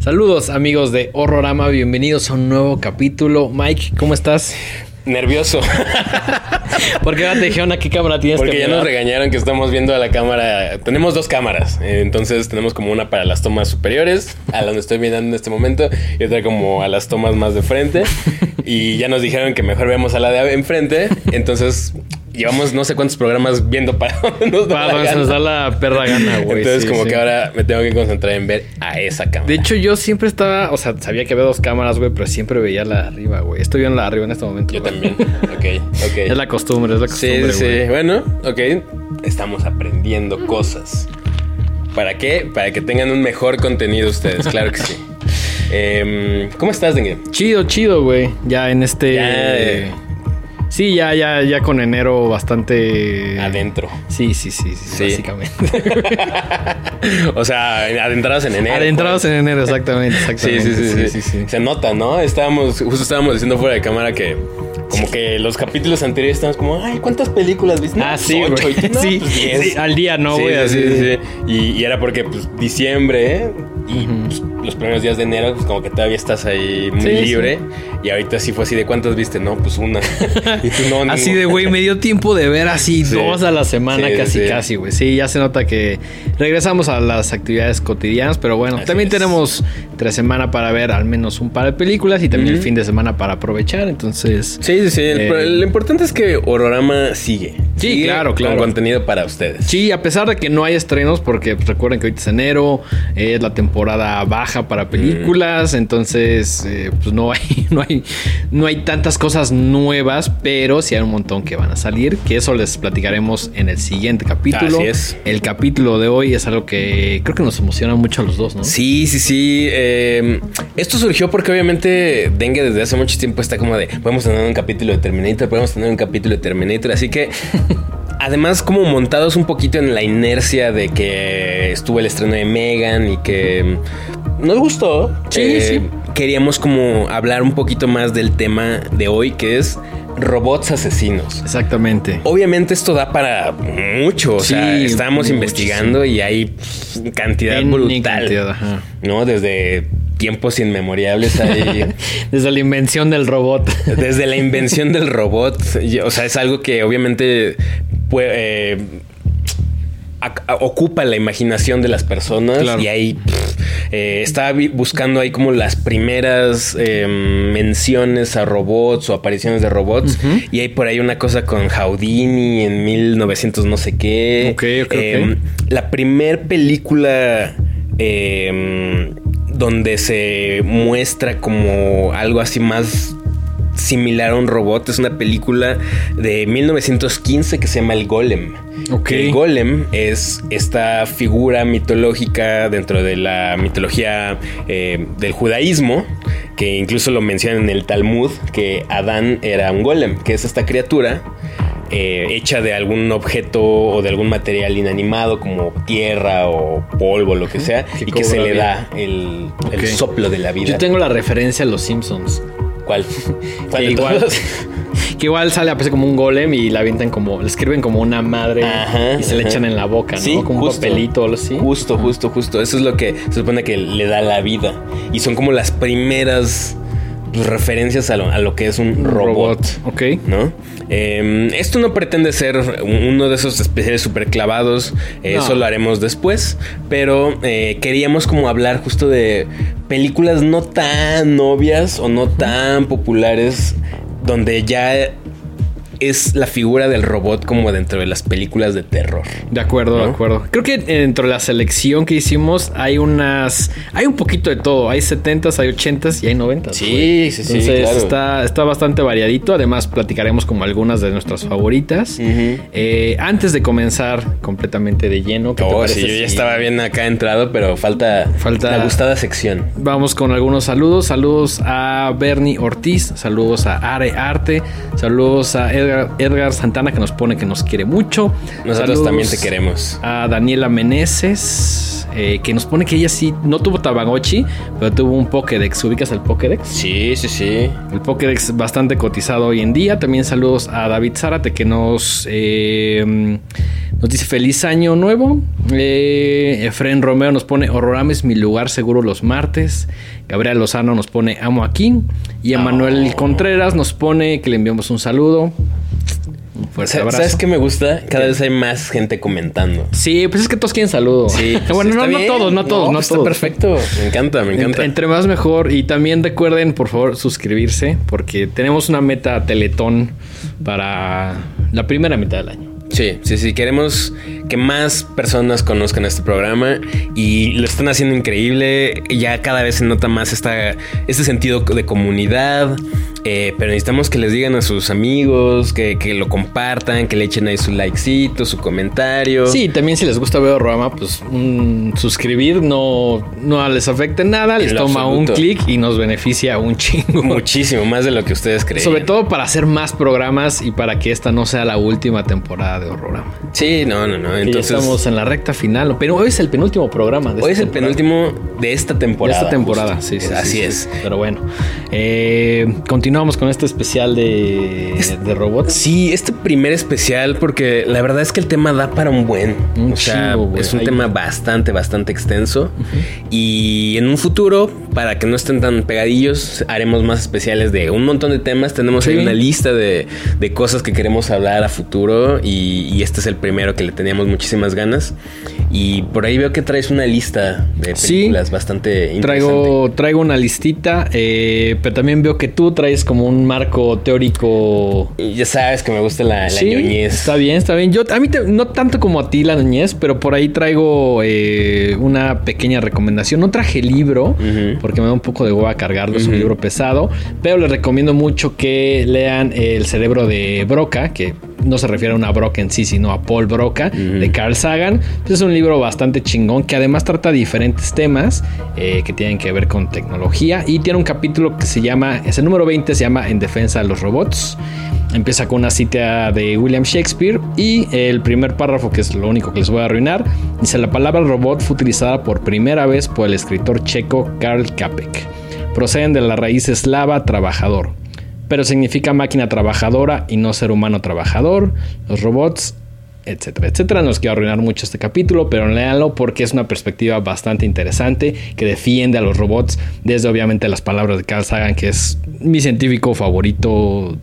Saludos amigos de Horrorama, bienvenidos a un nuevo capítulo. Mike, ¿cómo estás? Nervioso. ¿Por qué te dijeron a qué cámara tienes Porque que ya mirar? nos regañaron que estamos viendo a la cámara. Tenemos dos cámaras. eh, Entonces tenemos como una para las tomas superiores, a donde estoy mirando en este momento, y otra como a las tomas más de frente. Y ya nos dijeron que mejor veamos a la de enfrente. Entonces llevamos no sé cuántos programas viendo para dónde nos da Para la gana. nos da la perra gana, güey. Entonces sí, como sí. que ahora me tengo que concentrar en ver a esa cámara. De hecho, yo siempre estaba, o sea, sabía que había dos cámaras, güey, pero siempre veía la de arriba, güey. Estoy viendo la de arriba en este momento. Yo güey. también. Ok, ok. Es la costumbre, es la Sí, costumbre. sí, güey. Bueno, ok. Estamos aprendiendo cosas. ¿Para qué? Para que tengan un mejor contenido ustedes, claro que sí. Em, ¿Cómo estás, Dengue? Chido, chido, güey. Ya en este. Ya, eh. Sí, ya, ya, ya con enero bastante. Adentro. Sí, sí, sí, sí, Sí. básicamente. o sea, adentrados en enero. Adentrados en enero, exactamente, Sí, exactamente. sí, sí, sí, Se nota, ¿no? Estábamos, justo estábamos diciendo fuera de cámara que como que los capítulos anteriores estábamos como, ay, ¿cuántas películas viste? No, Ah, pues, sí, ocho. güey. No, sí, pues, sí, al día no, Sí, güey. sí, así. sí, sí. Y, y era porque, pues, diciembre, ¿eh? Y pues, los primeros días de enero, pues como que todavía estás ahí muy Sí, libre. Y ahorita sí fue así de cuántas viste, ¿no? Pues una. y tú no, Así de, güey, me dio tiempo de ver así Sí. dos a la semana, casi, casi, güey. Sí, ya se nota que regresamos a las actividades cotidianas, pero bueno, Así también es. tenemos tres semanas para ver al menos un par de películas y también el fin de semana para aprovechar, entonces... Sí, sí, sí. El- Eh, lo importante es que Horrorama sigue. Sí, Sigue claro, claro. Con contenido para ustedes. Sí, a pesar de que no hay estrenos, porque pues, recuerden que ahorita es enero, eh, es la temporada baja para películas, entonces eh, pues no hay, no hay, no hay tantas cosas nuevas, pero sí hay un montón que van a salir, que eso les platicaremos en el siguiente capítulo. Así es. El capítulo de hoy es algo que creo que nos emociona mucho a los dos, ¿no? Sí, sí, sí. eh, esto surgió porque obviamente Dengue desde hace mucho tiempo está como de, podemos tener un capítulo de Terminator, podemos tener un capítulo de Terminator, así que... Además, como montados un poquito en la inercia de que estuvo el estreno de Megan y que nos gustó. eh, Sí, sí. Queríamos como hablar un poquito más del tema de hoy, que es robots asesinos. Exactamente. Obviamente esto da para mucho, o Sí, sea, estábamos muchísimo. investigando y hay pff, cantidad N brutal, cantidad, ajá. ¿no? Desde tiempos inmemoriales hay, Desde la invención del robot. desde la invención del robot, o sea, es algo que obviamente puede, eh, ocupa la imaginación de las personas Claro. y ahí pff, eh, estaba vi- buscando ahí como las primeras eh, menciones a robots o apariciones de robots y hay por ahí una cosa con Houdini en 1900 no sé qué. Ok, ok, ok. Eh, La primer película eh, donde se muestra como algo así más similar a un robot es una película de 1915 que se llama El Golem. El Golem es esta figura mitológica dentro de la mitología eh, del judaísmo, que incluso lo menciona en el Talmud, que Adán era un golem, que es esta criatura eh, hecha de algún objeto o de algún material inanimado como tierra o polvo, lo que sea, Que y que se le vida. da el, el soplo de la vida. Yo tengo la referencia a los Simpsons. ¿Cuál? ¿Cuál Que de igual, todos? que igual sale a veces como un golem y la avientan como, le escriben como una madre Ajá, y se le echan en la boca, ¿no? Sí, como un papelito o algo así. Justo, justo, justo. Eso es lo que se supone que le da la vida. Y son como las primeras pues, referencias a lo, a lo que es un robot. Ok. ¿No? Eh, esto no pretende ser uno de esos especiales super clavados. eh, No. Eso lo haremos después. Pero eh, queríamos como hablar justo de películas no tan obvias o no tan populares. Donde ya es la figura del robot como dentro de las películas de terror. De acuerdo, de acuerdo. Creo que dentro de la selección que hicimos hay unas. Hay un poquito de todo. Hay 70s, hay 80s y hay 90s. Sí, sí, sí, Entonces claro. está, está bastante variadito. Además, platicaremos como algunas de nuestras favoritas. Eh, antes de comenzar completamente de lleno, ¿qué te Oh, parece sí, yo ya si estaba bien acá entrado, pero falta, Falta- la gustada sección. Vamos con algunos saludos. Saludos a Bernie Ortiz. Saludos a Are Arte. Saludos a Edgar, Edgar Santana que nos pone que nos quiere mucho. Nosotros Saludos también te queremos. A Daniela Meneses. eh, que nos pone que ella sí no tuvo Tamagotchi, pero tuvo un Pokédex. ¿Ubicas el Pokédex? Sí, sí, sí. El Pokédex bastante cotizado hoy en día. También saludos a David Zárate que nos, eh, Nos dice feliz año nuevo. Eh, Efren Romero nos pone Horrorama es mi lugar seguro los martes. Gabriel Lozano nos pone amo aquí. Y Emanuel Oh. Contreras nos pone que le enviamos un saludo. Fuerte abrazo. ¿Sabes qué me gusta? Cada vez hay más gente comentando. Sí, pues es que todos quieren saludo. Sí, pues bueno, no, todos, no todos, no, pues está todos. perfecto. Me encanta, me encanta. En- entre más mejor. Y también recuerden, por favor, suscribirse. Porque tenemos una meta teletón para la primera mitad del año. Sí, sí, sí. Queremos que más personas conozcan este programa y lo están haciendo increíble. Ya cada vez se nota más esta, este sentido de comunidad. Eh, pero necesitamos que les digan a sus amigos, que, que lo compartan, que le echen ahí su likecito, su comentario. Sí, también si les gusta ver Rama, pues un suscribir no, no les afecta nada, les toma un clic y nos beneficia un chingo. Muchísimo más de lo que ustedes creen. Sobre todo para hacer más programas y para que esta no sea la última temporada de Horrorama. Sí, no, no, no. Que ya Entonces, estamos en la recta final, pero hoy es el penúltimo programa. De hoy es el temporada. penúltimo de esta De temporada. esta temporada, sí, sí. Así sí, es. sí. Pero bueno, eh, continuamos con este especial de, de robots. Sí, este primer especial, porque la verdad es que el tema da para un buen. Un o sea, chingo, es un Ahí- tema bastante, bastante extenso. Y en un futuro, para que no estén tan pegadillos, haremos más especiales de un montón de temas. Tenemos ahí una lista de, de cosas que queremos hablar a futuro. Y, y este es el primero que le teníamos muchísimas ganas. Y por ahí veo que traes una lista de Sí. películas bastante interesante. Traigo, traigo una listita, eh, pero también veo que tú traes como un marco teórico. Y ya sabes que me gusta la, la Sí, ñoñez. Está bien, está bien. Yo a mí te- no tanto como a ti la niñez, pero por ahí traigo eh, una pequeña recomendación. No traje libro porque me da un poco de hueva cargarlo, es un libro pesado, pero les recomiendo mucho que lean El cerebro de Broca, que no se refiere a una Broca en sí, sino a Paul Broca de Carl Sagan. Pues es un libro bastante chingón que además trata diferentes temas eh, que tienen que ver con tecnología y tiene un capítulo que se llama, es el número 20, se llama En defensa de los robots. Empieza con una cita de William Shakespeare y el primer párrafo, que es lo único que les voy a arruinar, dice la palabra robot fue utilizada por primera vez por el escritor checo Karl Capek. Proceden de la raíz eslava trabajador, pero significa máquina trabajadora y no ser humano trabajador. Los robots etcétera, etcétera. No os quiero arruinar mucho este capítulo, pero léanlo porque es una perspectiva bastante interesante que defiende a los robots desde obviamente las palabras de Carl Sagan, que es mi científico favorito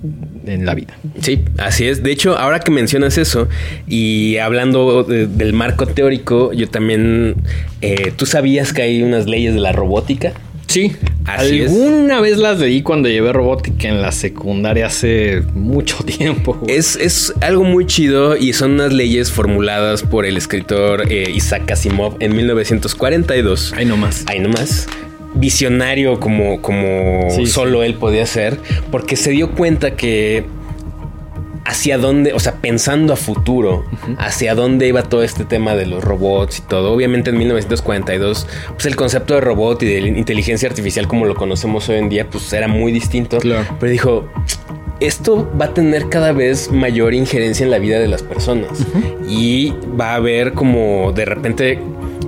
en la vida. Sí, así es. De hecho, ahora que mencionas eso y hablando de- del marco teórico, yo también, eh, ¿tú sabías que hay unas leyes de la robótica? Sí, Así es. alguna vez las leí cuando llevé robótica en la secundaria hace mucho tiempo. Es, es algo muy chido y son unas leyes formuladas por el escritor eh, Isaac Asimov en 1942. Ahí nomás. Ahí nomás. Visionario como, como Sí, solo él podía ser, porque se dio cuenta que hacia dónde, o sea, pensando a futuro, hacia dónde iba todo este tema de los robots y todo. Obviamente en 1942, pues el concepto de robot y de inteligencia artificial como lo conocemos hoy en día, pues era muy distinto. Claro. Pero dijo, esto va a tener cada vez mayor injerencia en la vida de las personas y va a haber como de repente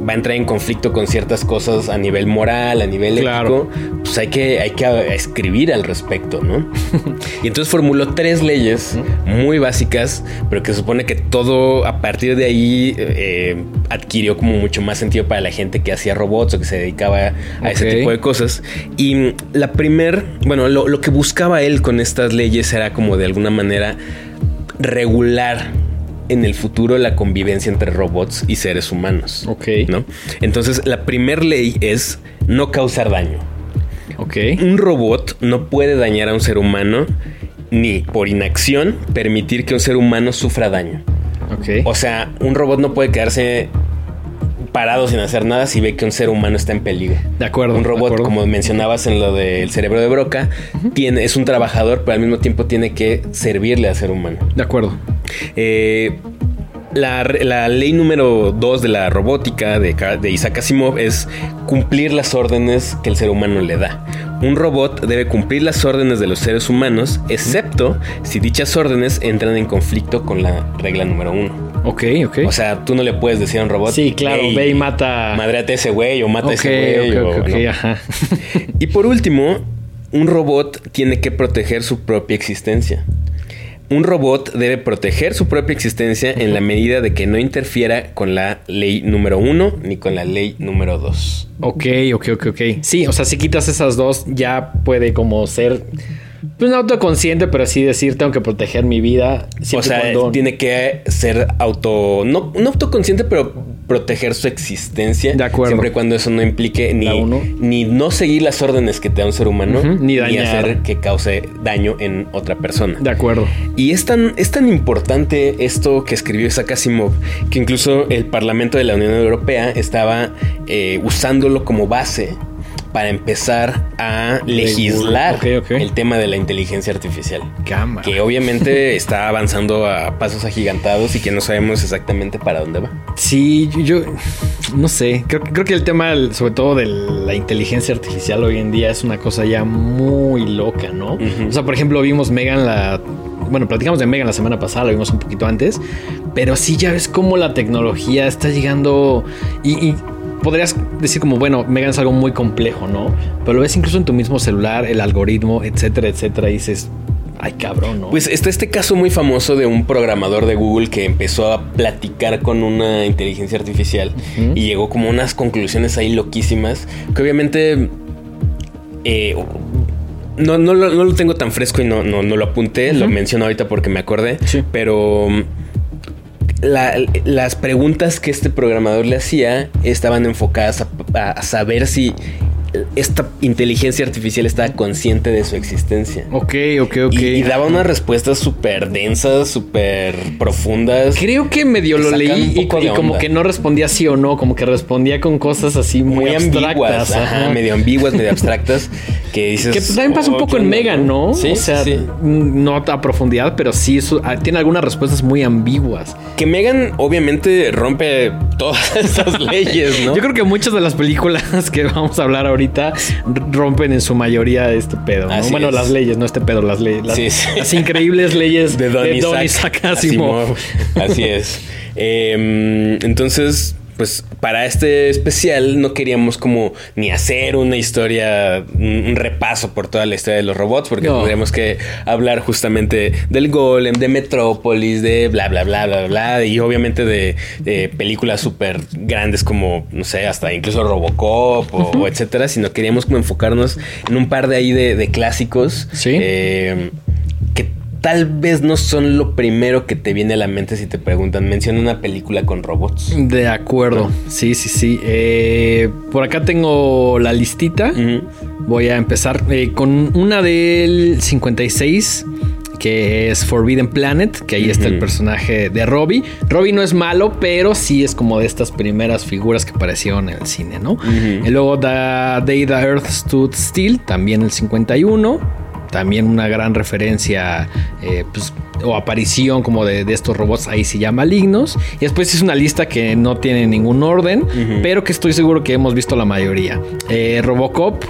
va a entrar en conflicto con ciertas cosas a nivel moral, a nivel Claro. ético, pues hay que, hay que escribir al respecto, ¿no? y entonces formuló tres leyes muy básicas, pero que supone que todo a partir de ahí eh, adquirió como mucho más sentido para la gente que hacía robots o que se dedicaba a ese tipo de cosas. Y la primer, bueno, lo, lo que buscaba él con estas leyes era como de alguna manera regular en el futuro la convivencia entre robots y seres humanos. Ok. ¿No? Entonces, la primera ley es no causar daño. Ok. Un robot no puede dañar a un ser humano ni por inacción permitir que un ser humano sufra daño. Ok. O sea, un robot no puede quedarse parado sin hacer nada si ve que un ser humano está en peligro. De acuerdo. Un robot, acuerdo. como mencionabas en lo del cerebro de Broca, tiene, es un trabajador, pero al mismo tiempo tiene que servirle al ser humano. De acuerdo. Eh, la, la ley número 2 de la robótica de Isaac Asimov es cumplir las órdenes que el ser humano le da. Un robot debe cumplir las órdenes de los seres humanos, excepto si dichas órdenes entran en conflicto con la regla número 1. Ok, ok. O sea, tú no le puedes decir a un robot. sí, claro, "Ey, ve y mata. Madreate a ese güey o mata a Ok, ese güey. ok, o- ok, ok, ¿no? ajá. Y por último, un robot tiene que proteger su propia existencia. un robot debe proteger su propia existencia en la medida de que no interfiera con la ley número uno ni con la ley número dos. Ok, ok, ok, ok. Sí, o sea, si quitas esas dos, ya puede como ser pues no autoconsciente, pero sí decir, tengo que proteger mi vida. O sea, tiene que ser auto. No, no autoconsciente, pero proteger su existencia. De acuerdo. Siempre y cuando eso no implique ni, ni no seguir las órdenes que te da un ser humano, ni, hacer que cause daño en otra persona. De acuerdo. Y es tan, es tan importante esto que escribió Isaac Asimov que incluso el Parlamento de la Unión Europea estaba eh, usándolo como base para empezar a legislar el tema de la inteligencia artificial. Que obviamente está avanzando a pasos agigantados y que no sabemos exactamente para dónde va. Sí, yo, no sé, creo, creo que el tema sobre todo de la inteligencia artificial hoy en día es una cosa ya muy loca, ¿no? O sea, por ejemplo, vimos Megan la... Bueno, platicamos de Megan la semana pasada, lo vimos un poquito antes, pero sí ya ves cómo la tecnología está llegando y podrías decir como, bueno, Megan es algo muy complejo, ¿no? Pero lo ves incluso en tu mismo celular, el algoritmo, etcétera, etcétera, y dices, ay cabrón, ¿no? Pues está este caso muy famoso de un programador de Google que empezó a platicar con una inteligencia artificial y llegó como unas conclusiones ahí loquísimas, que obviamente... Eh, no, no, lo tengo tan fresco y no, no, lo apunté, lo menciono ahorita porque me acordé, sí. pero las preguntas que este programador le hacía estaban enfocadas a, saber si esta inteligencia artificial estaba consciente de su existencia. Ok, ok, ok. Y, daba unas respuestas súper densas, súper profundas. Creo que medio lo leí y, como que no respondía sí o no, como que respondía con cosas así muy, ambiguas, medio ambiguas, medio abstractas. Que dices. Que pues también pasa un poco en Megan, ¿no? Sí, o sea, no a profundidad, pero sí ah, tiene algunas respuestas muy ambiguas. Que Megan obviamente rompe todas esas leyes, ¿no? Yo creo que muchas de las películas que vamos a hablar ahorita rompen en su mayoría este pedo, ¿no? bueno, las leyes, no este pedo, las leyes. Las, increíbles leyes de Don, Isaac, Así es. Em, entonces, pues para este especial no queríamos como ni hacer una historia, un repaso por toda la historia de los robots, porque tendríamos que hablar justamente del Golem, de Metrópolis, de bla, bla, bla, bla, bla, y obviamente de, películas súper grandes como, no sé, hasta incluso Robocop o, etcétera, sino queríamos como enfocarnos en un par de ahí de, clásicos. Sí. Eh, tal vez no son lo primero que te viene a la mente si te preguntan, menciona una película con robots. De acuerdo, sí, sí, sí. Eh, por acá tengo la listita. Voy a empezar eh, con una del 56 que es Forbidden Planet, que ahí está el personaje de Robbie. Robbie no es malo, pero sí es como de estas primeras figuras que aparecieron en el cine, ¿no? Y luego The Day the Earth Stood Still, también el 51 también una gran referencia eh, pues, o aparición como de, estos robots ahí se llama Malignos. Y después es una lista que no tiene ningún orden, pero que estoy seguro que hemos visto la mayoría. Eh, Robocop,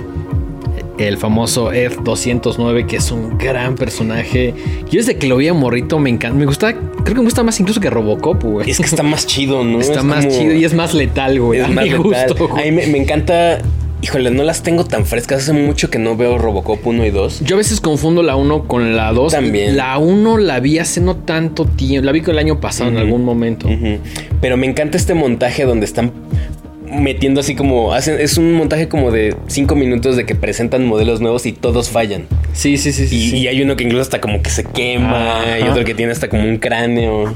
el famoso Ed 209 que es un gran personaje. Yo desde que lo vi a morrito me encanta, me gusta, creo que me gusta más incluso que Robocop, güey. Es que está más chido, ¿no? Está más chido y es más letal, güey. Es más letal. A mí me encanta Híjole, no las tengo tan frescas. Hace mucho que no veo Robocop 1 y 2. Yo a veces confundo la 1 con la 2. También. La 1 la vi hace no tanto tiempo. La vi con el año pasado en algún momento. Pero me encanta este montaje donde están metiendo así como hacen es un montaje como de 5 minutos de que presentan modelos nuevos y todos fallan. Sí, sí, sí, sí. Y, hay uno que incluso hasta como que se quema y otro que tiene hasta como un cráneo.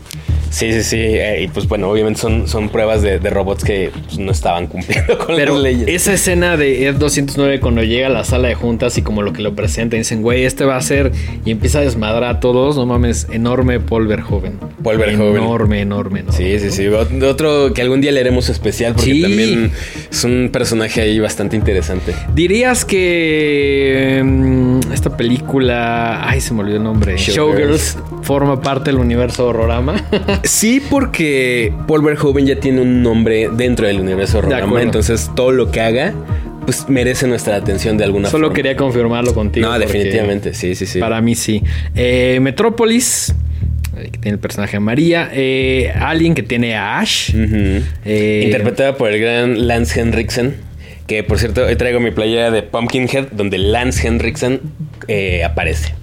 Sí, sí, sí. Eh, y pues bueno, obviamente son, son pruebas de, robots que pues, no estaban cumpliendo con las leyes. Esa escena de Ed 209 cuando llega a la sala de juntas y como lo que lo presentan, dicen, güey, este va a ser y empieza a desmadrar a todos. No mames, enorme Paul Verhoeven. Paul Verhoeven. Enorme, enorme, enorme. Sí, sí, sí. Otro que algún día le haremos especial porque también es un personaje ahí bastante interesante. Dirías que mm, esta película, ay, se me olvidó el nombre. Showgirls forma parte del universo horrorama. Sí, porque Paul Verhoeven ya tiene un nombre dentro del universo Horrorama, entonces todo lo que haga pues merece nuestra atención de alguna forma. Solo quería confirmarlo contigo. No, definitivamente, sí, sí, sí. Para mí sí. Eh, Metrópolis, eh, que tiene el personaje María. Eh, Alien, que tiene a Ash. Interpretada por el gran Lance Henriksen. Que por cierto, hoy traigo mi playera de Pumpkinhead, donde Lance Henriksen aparece.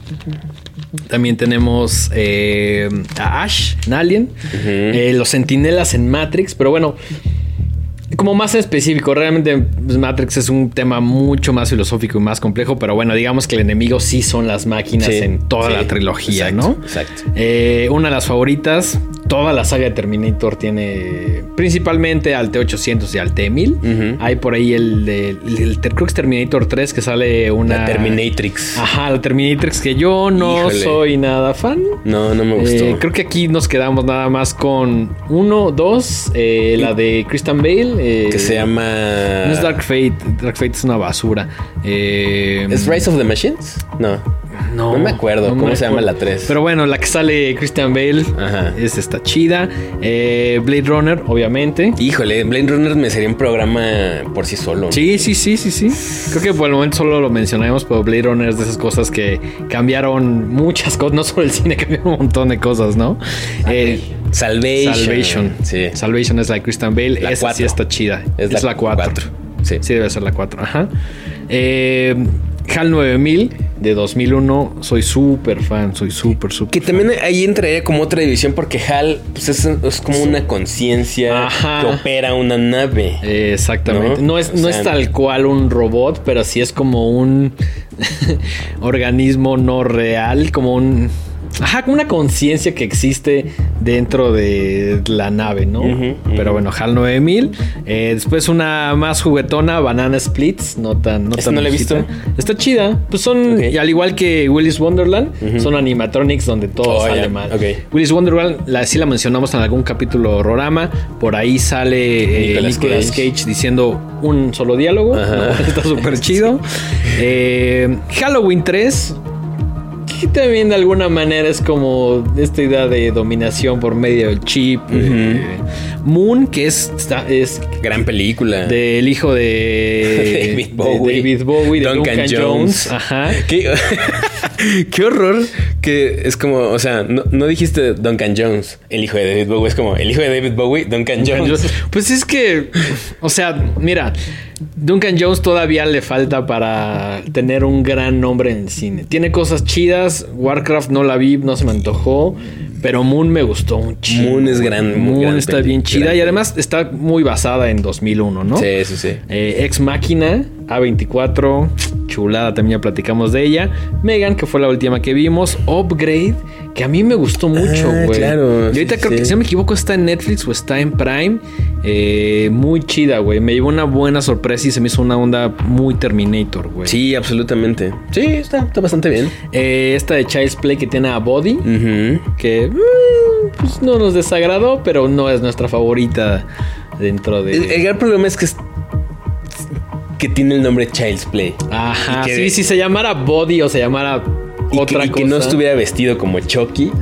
También tenemos eh, a Ash en Alien. Eh, los Sentinelas en Matrix. Pero bueno, como más específico, realmente pues, Matrix es un tema mucho más filosófico y más complejo, pero bueno, digamos que el enemigo sí son las máquinas Sí, en toda sí, la trilogía, exacto, ¿no? exacto. Eh, una de las favoritas, toda la saga de Terminator tiene principalmente al T800 y al T1000. Ujú. Hay por ahí el, de- el- el- creo que es Terminator 3 que sale una... La Terminatrix. Ajá, la Terminatrix que yo no Híjole. soy nada fan. No, no me gustó. Eh, creo que aquí nos quedamos nada más con uno, dos, eh, la de Christian Bale. eh, que se llama. No es Dark Fate, Dark Fate es una basura. ¿Es Rise of the Machines? No. No me acuerdo no cómo me se llama la 3. Pero bueno, la que sale Christian Bale Ajá. es está chida. Eh, Blade Runner, obviamente. Híjole, Blade Runner me sería un programa por sí solo. Sí, sí, sí, sí, sí. Creo que por el momento solo lo mencionamos, pero Blade Runner es de esas cosas que cambiaron muchas cosas, no solo el cine, cambiaron un montón de cosas, ¿no? Eh, Salvation. Salvation. Sí. Salvation es la de Christian Bale. La Esa sí está chida. Es Es, la la 4. cuatro. Sí. Sí, debe ser la 4. Ajá. Eh, HAL 9000 de 2001. Soy súper fan. Soy súper, súper Que también ahí entraría como otra división porque HAL pues es, es como una conciencia que opera una nave. Exactamente. ¿No? No, es, O no es tal cual un robot, pero sí es como un organismo no real, como un. Ajá, como una conciencia que existe dentro de la nave, ¿no? Pero bueno, HAL 9000. Eh, después una más juguetona, Banana Splits. No tan. No tan no la he visto. Está chida. Pues son, Ok. y al igual que Willis Wonderland, son animatronics donde todo Oh, sale mal. ok. Willis Wonderland, la, sí la mencionamos en algún capítulo horrorama. Por ahí sale eh, Nicolas Nicolas Cage. Cage. diciendo un solo diálogo. Está súper chido. Eh, Halloween 3. Que también de alguna manera es como esta idea de dominación por medio del chip. Moon, que es, está- es Gran película. del hijo de David de Bowie. David Bowie, de Duncan Duncan, Jones. Jones. Ajá. ¿Qué, qué horror que es como, o sea, no, no dijiste Duncan Jones, el hijo de David Bowie, es como el hijo de David Bowie, Duncan Jones. Pues es que, o sea, mira, Duncan Jones todavía le falta para tener un gran nombre en el cine. Tiene cosas chidas. Warcraft no la vi, no se me antojó. Pero Moon me gustó un chingo. Moon es gran- Moon gran está bien chida y además está muy basada en 2001, ¿no? Sí, sí, sí. Eh, Ex Máquina, A24, chulada, también ya platicamos de ella. Megan, que fue la última que vimos. Upgrade, que a mí me gustó mucho, Ah, güey. claro, Y ahorita sí, creo sí. que, si no me equivoco, está en Netflix o está en Prime. Eh, muy chida, güey. Me llevó una buena sorpresa y se me hizo una onda muy Terminator, güey. Sí, absolutamente. Sí, está, está bastante bien. Eh, esta de Child's Play que tiene a Body, que mm, pues no nos desagradó, pero no es nuestra favorita dentro de... El, el gran problema es que es- que tiene el nombre Child's Play. Ajá, que- sí, si se llamara Body o se llamara Y, otra que, y cosa. que no estuviera vestido como Chucky.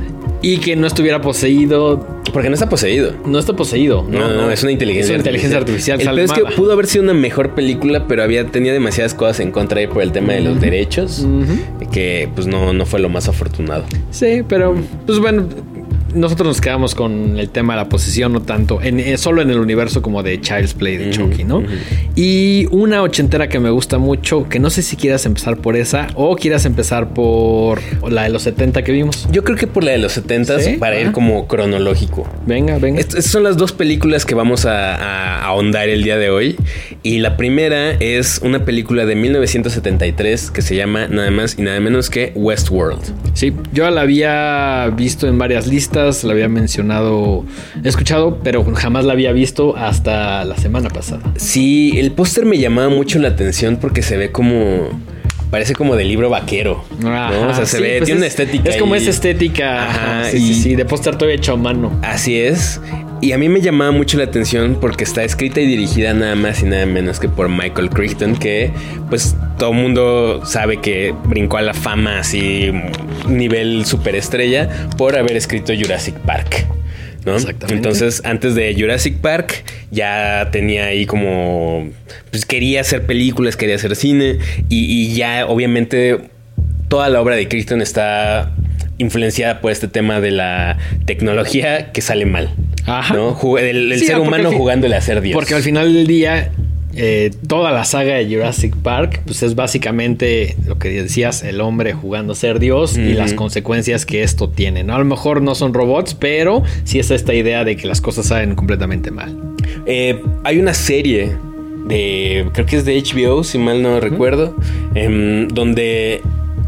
Y que no estuviera poseído. Porque no está poseído. No está poseído. No, no, es una inteligencia Es una inteligencia artificial. El sale peor es que pudo haber sido una mejor película, pero había tenía demasiadas cosas en contra ahí por el tema de los derechos, que pues no, no fue lo más afortunado. Sí, pero pues bueno, nosotros nos quedamos con el tema de la posesión, no tanto, en, eh, solo en el universo como de Child's Play de Chucky, ¿no? Y una ochentera que me gusta mucho, que no sé si quieras empezar por esa o quieras empezar por la de los 70 que vimos. Yo creo que por la de los 70 ¿Sí? para ir como cronológico. Venga, venga. Est- Estas son las dos películas que vamos a, a ahondar el día de hoy. Y la primera es una película de 1973 que se llama nada más y nada menos que Westworld. Sí, yo la había visto en varias listas, la había mencionado, he escuchado, pero jamás la había visto hasta la semana pasada. Sí, el póster me llamaba mucho la atención porque se ve como... Parece como de libro vaquero. O sea, se sí, ve... pues tiene una es- estética. Es como ahí. esa estética, Ajá, sí, y- sí, sí, de póster todavía hecho a mano. Así es. Y a mí me llamaba mucho la atención porque está escrita y dirigida nada más y nada menos que por Michael Crichton, que pues todo el mundo sabe que brincó a la fama así nivel superestrella por haber escrito Jurassic Park. ¿no? Exactamente. Entonces, antes de Jurassic Park, ya tenía ahí como. Pues quería hacer películas, quería hacer cine. Y, y ya, obviamente, toda la obra de Crichton está influenciada por este tema de la tecnología que sale mal. Ajá. ¿no? El, el Sí, ser humano jugándole a ser Dios. Porque al final del día eh, toda la saga de Jurassic Park, pues es básicamente lo que decías, el hombre jugando a ser Dios y las consecuencias que esto tiene. ¿no? A lo mejor no son robots, pero sí es esta idea de que las cosas salen completamente mal. Eh, hay una serie de, creo que es de HBO, si mal no recuerdo, em, donde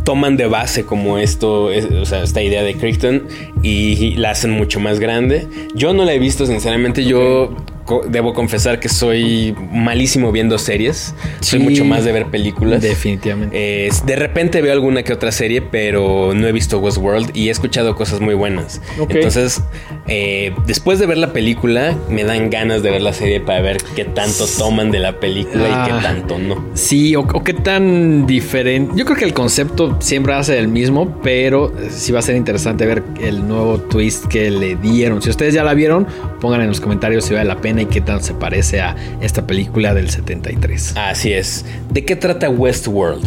toman de base como esto, o sea, esta idea de Crichton y la hacen mucho más grande. Yo no la he visto, sinceramente, yo debo confesar que soy malísimo viendo series. soy mucho más de ver películas. Definitivamente. de repente veo alguna que otra serie, pero no he visto Westworld y he escuchado cosas muy buenas. Entonces, eh, después de ver la película, me dan ganas de ver la serie para ver qué tanto toman de la película y qué ah. tanto no. Sí, o, qué tan diferente. Yo creo que el concepto siempre va a ser el mismo, pero sí va a ser interesante ver el nuevo twist que le dieron. Si ustedes ya la vieron, pongan en los comentarios si vale la pena y qué tal se parece a esta película del 73. Así es. ¿De qué trata Westworld?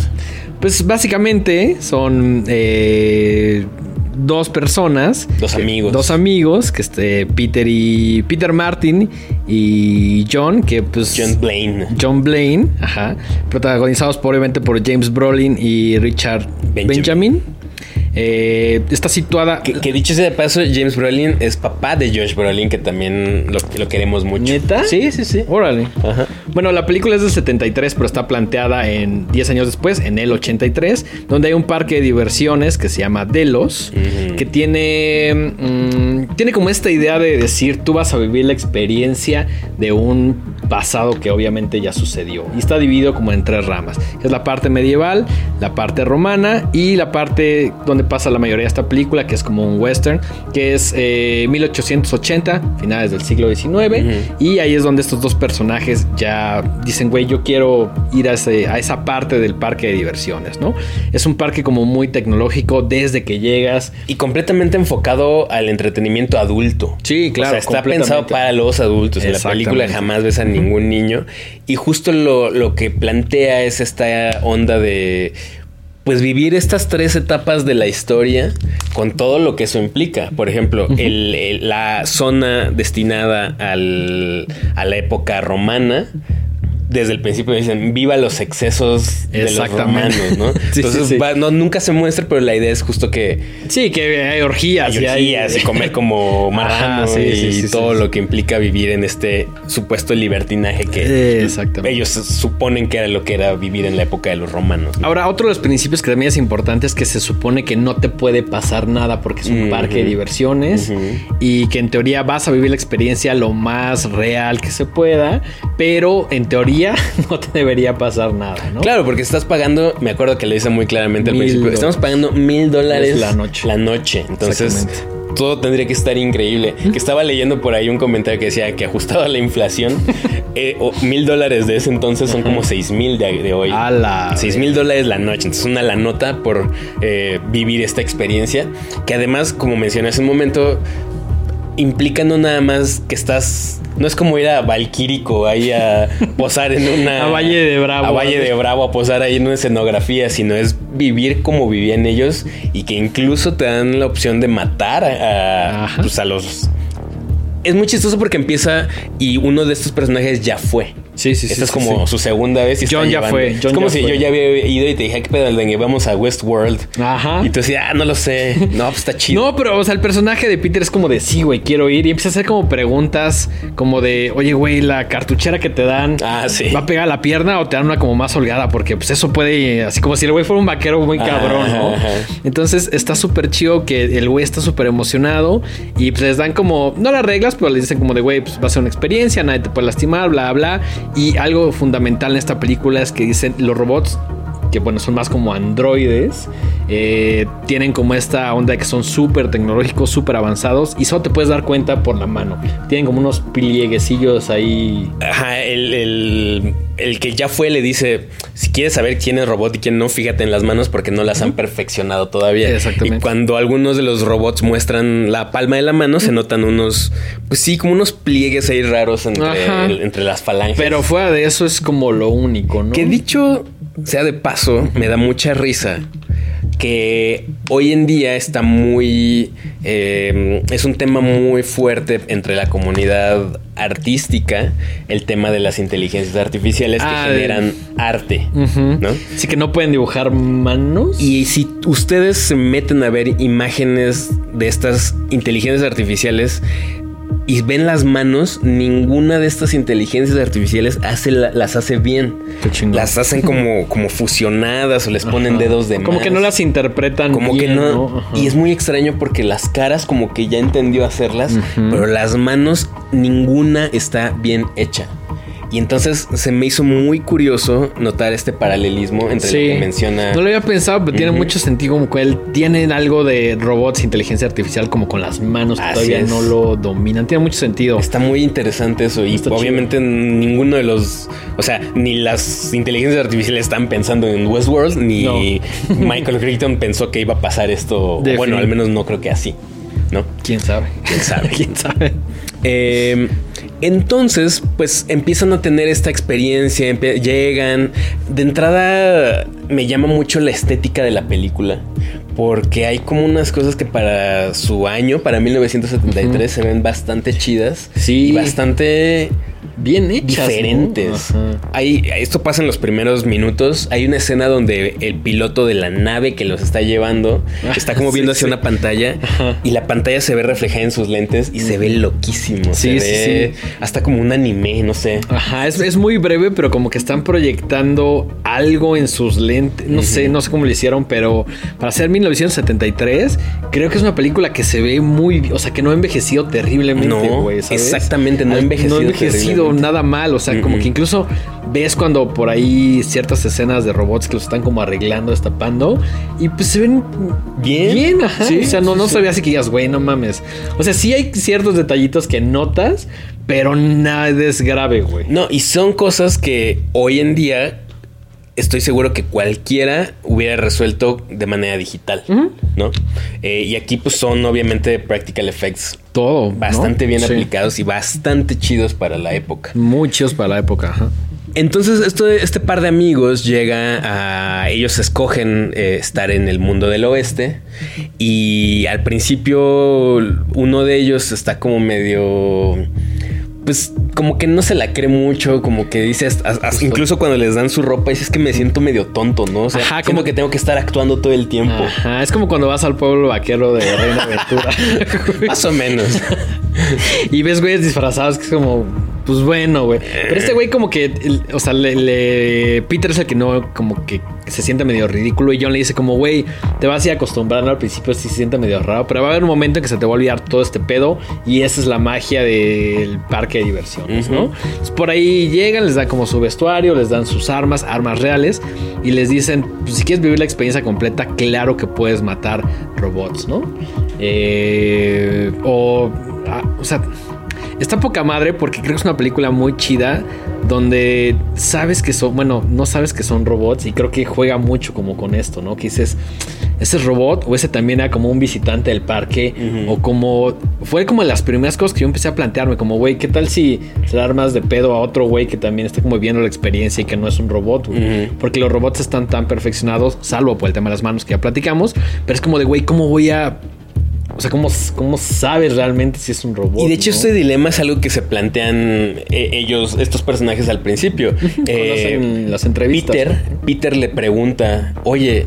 Pues básicamente son eh, dos personas. Dos amigos. Dos amigos, que este Peter y. Peter Martin y John, que pues. John Blaine. John Blaine, ajá. Protagonizados obviamente por James Brolin y Richard Benjamin eh, está situada. Que, dicho sea de paso, James Brolin es papá de Josh Brolin, que también lo, queremos mucho. ¿Neta? Sí, sí, sí. Órale. Bueno, la película es del 73, pero está planteada en 10 años después, en el 83, donde hay un parque de diversiones que se llama Delos, que tiene, mm, tiene como esta idea de decir, tú vas a vivir la experiencia de un pasado que obviamente ya sucedió. Y está dividido como en tres ramas. Es la parte medieval, la parte romana y la parte donde pasa la mayoría de esta película, que es como un western, que es 1880, eh, finales del siglo XIX. Y ahí es donde estos dos personajes ya dicen, güey, yo quiero ir a, a esa parte del parque de diversiones, ¿no? Es un parque como muy tecnológico desde que llegas. Y completamente enfocado al entretenimiento adulto. Sí, claro. O sea, está pensado para los adultos. En la película jamás ves a ningún niño. Y justo lo, lo que plantea es esta onda de pues vivir estas tres etapas de la historia con todo lo que eso implica. Por ejemplo, la zona destinada al, a la época romana desde el principio dicen viva los excesos de los romanos, ¿no? Entonces no, nunca se muestra, pero la idea es justo que sí, que hay orgías, y, orgías y comer como marranos y todo lo que implica vivir en este supuesto libertinaje que ellos suponen que era lo que era vivir en la época de los romanos. Ahora otro de los principios que también es importante es que se supone que no te puede pasar nada porque es un parque de diversiones y que en teoría vas a vivir la experiencia lo más real que se pueda, pero en teoría no te debería pasar nada, ¿no? Claro, porque estás pagando, me acuerdo que le dice muy claramente al principio, estamos pagando mil dólares la noche. La noche. Entonces, todo tendría que estar increíble. Que estaba leyendo por ahí un comentario que decía que ajustado a la inflación, eh, mil dólares de ese entonces son como seis mil de, hoy. Seis mil dólares la noche. Entonces, una la nota por eh, vivir esta experiencia. Que además, como mencioné hace un momento, implica no nada más que estás. No es como ir a Valquírico ahí a posar en una. a Valle de Bravo. A Valle de Bravo a posar ahí en una escenografía, sino es vivir como vivían ellos y que incluso te dan la opción de matar a, pues, a los. Es muy chistoso porque empieza y uno de estos personajes ya fue. Sí, sí, sí. Esta es como su segunda vez. Y John ya fue. es como si yo ya había ido y te dije, ¿qué pedo? Dengue? Vamos a Westworld. Ajá. Y tú decías, ah, no lo sé. No, pues está chido. no, pero, o sea, el personaje de Peter es como de, sí, güey, quiero ir. Y empieza a hacer como preguntas como de, oye, güey, la cartuchera que te dan. Ah, sí. ¿Va a pegar la pierna o te dan una como más holgada? Porque, pues, eso puede, así como si el güey fuera un vaquero muy cabrón, ¿no? Entonces, está súper chido que el güey está súper emocionado. Y, pues, les dan como, no las reglas, pero les dicen como de, güey, pues, va a ser una experiencia, nadie te puede lastimar, bla, bla. Y algo fundamental en esta película es que dicen los robots que bueno, son más como androides, eh, tienen como esta onda de que son súper tecnológicos, súper avanzados y solo te puedes dar cuenta por la mano. Tienen como unos plieguecillos ahí. Ajá, el, que ya fue le dice, si quieres saber quién es robot y quién no, fíjate en las manos porque no las han perfeccionado todavía. Exactamente. Y cuando algunos de los robots muestran la palma de la mano, se notan unos, pues sí, como unos pliegues ahí raros entre, entre las falanges. Pero fuera de eso es como lo único, ¿no? Que dicho sea de paso, me da mucha risa que hoy en día está muy... eh, es un tema muy fuerte entre la comunidad artística, el tema de las inteligencias artificiales que Ah, generan arte. Así que no pueden dibujar manos. Y si ustedes se meten a ver imágenes de estas inteligencias artificiales y ven las manos, ninguna de estas inteligencias artificiales hace la- las hace bien. Qué chingón. Las hacen como, como fusionadas o les ponen Ajá. dedos de Como más. que no las interpretan Como bien, que no. Y es muy extraño porque las caras como que ya entendió hacerlas, pero las manos ninguna está bien hecha. Y entonces se me hizo muy curioso notar este paralelismo entre lo que menciona. No lo había pensado, pero tiene mucho sentido como que él tienen algo de robots, inteligencia artificial como con las manos que todavía es. no lo dominan. Tiene mucho sentido. Está muy interesante eso y Está obviamente ninguno de los, o sea, ni las inteligencias artificiales están pensando en Westworld ni Michael Crichton pensó que iba a pasar esto. Bueno, al menos no creo que así, ¿no? ¿Quién sabe? ¿Quién sabe? ¿Quién sabe? Eh, entonces, pues empiezan a tener esta experiencia, llegan. De entrada, me llama mucho la estética de la película. Porque hay como unas cosas que para su año, para 1973, se ven bastante chidas. Sí. Y bastante Bien hechas. ¿no? diferentes. Hay, esto pasa en los primeros minutos. Hay una escena donde el piloto de la nave que los está llevando está como viendo sí, hacia sí. una pantalla Ajá. y la pantalla se ve reflejada en sus lentes y se ve loquísimo. Sí, se sí, ve hasta como un anime, no sé. Ajá, es, es muy breve, pero como que están proyectando algo en sus lentes. No sé, no sé cómo lo hicieron, pero para ser 1973, creo que es una película que se ve muy, o sea, que no ha envejecido terriblemente, No, exactamente, no ha envejecido No envejecido nada mal, o sea, como que incluso ves cuando por ahí ciertas escenas de robots que los están como arreglando, destapando, y pues se ven Bien. bien, ajá. Sí, o sea, no, no sí. ve así que digas, güey, no mames. O sea, sí hay ciertos detallitos que notas, pero nada es grave, güey. No, y son cosas que hoy en día estoy seguro que cualquiera hubiera resuelto de manera digital. ¿no? Eh, y aquí pues son obviamente practical effects Todo. ¿no? bastante bien Sí. aplicados y bastante chidos para la época. Muy chidos para la época. Ajá. Entonces, esto, este par de amigos llega a. Ellos escogen eh, estar en el mundo del oeste. Y al principio, uno de ellos está como medio. Pues como que no se la cree mucho, como que dice, hasta- hasta- incluso cuando les dan su ropa, dice es que me siento medio tonto, ¿no? O sea, Ajá, como- que tengo que estar actuando todo el tiempo. Ajá. Es como cuando vas al pueblo vaquero de Reina Aventura. Más o menos. y ves güeyes disfrazados que es como, pues bueno, güey. Pero este güey como que, el- o sea, le, le- Peter es el que no, como que se siente medio ridículo y John le dice como, güey, te vas a ir acostumbrando al principio, sí se siente medio raro, pero va a haber un momento en que se te va a olvidar todo este pedo y esa es la magia del parque de diversiones, ¿no? Entonces, por ahí llegan, les dan como su vestuario, les dan sus armas, armas reales y les dicen, pues si quieres vivir la experiencia completa, claro que puedes matar robots, ¿no? Eh, o, ah, o sea, está poca madre porque creo que es una película muy chida donde sabes que son, bueno, no sabes que son robots y creo que juega mucho como con esto, ¿no? Que dices, ese es robot o ese también era como un visitante del parque o como, fue como de las primeras cosas que yo empecé a plantearme, como, güey, ¿qué tal si se armas de pedo a otro güey que también está como viendo la experiencia y que no es un robot. Porque los robots están tan perfeccionados, salvo por el tema de las manos que ya platicamos, pero es como de, güey, ¿cómo voy a... O sea, ¿cómo, cómo sabes realmente si es un robot? Y de hecho, no? este dilema es algo que se plantean eh, ellos, estos personajes al principio. Eh, las entrevistas. Peter, Peter le pregunta, oye,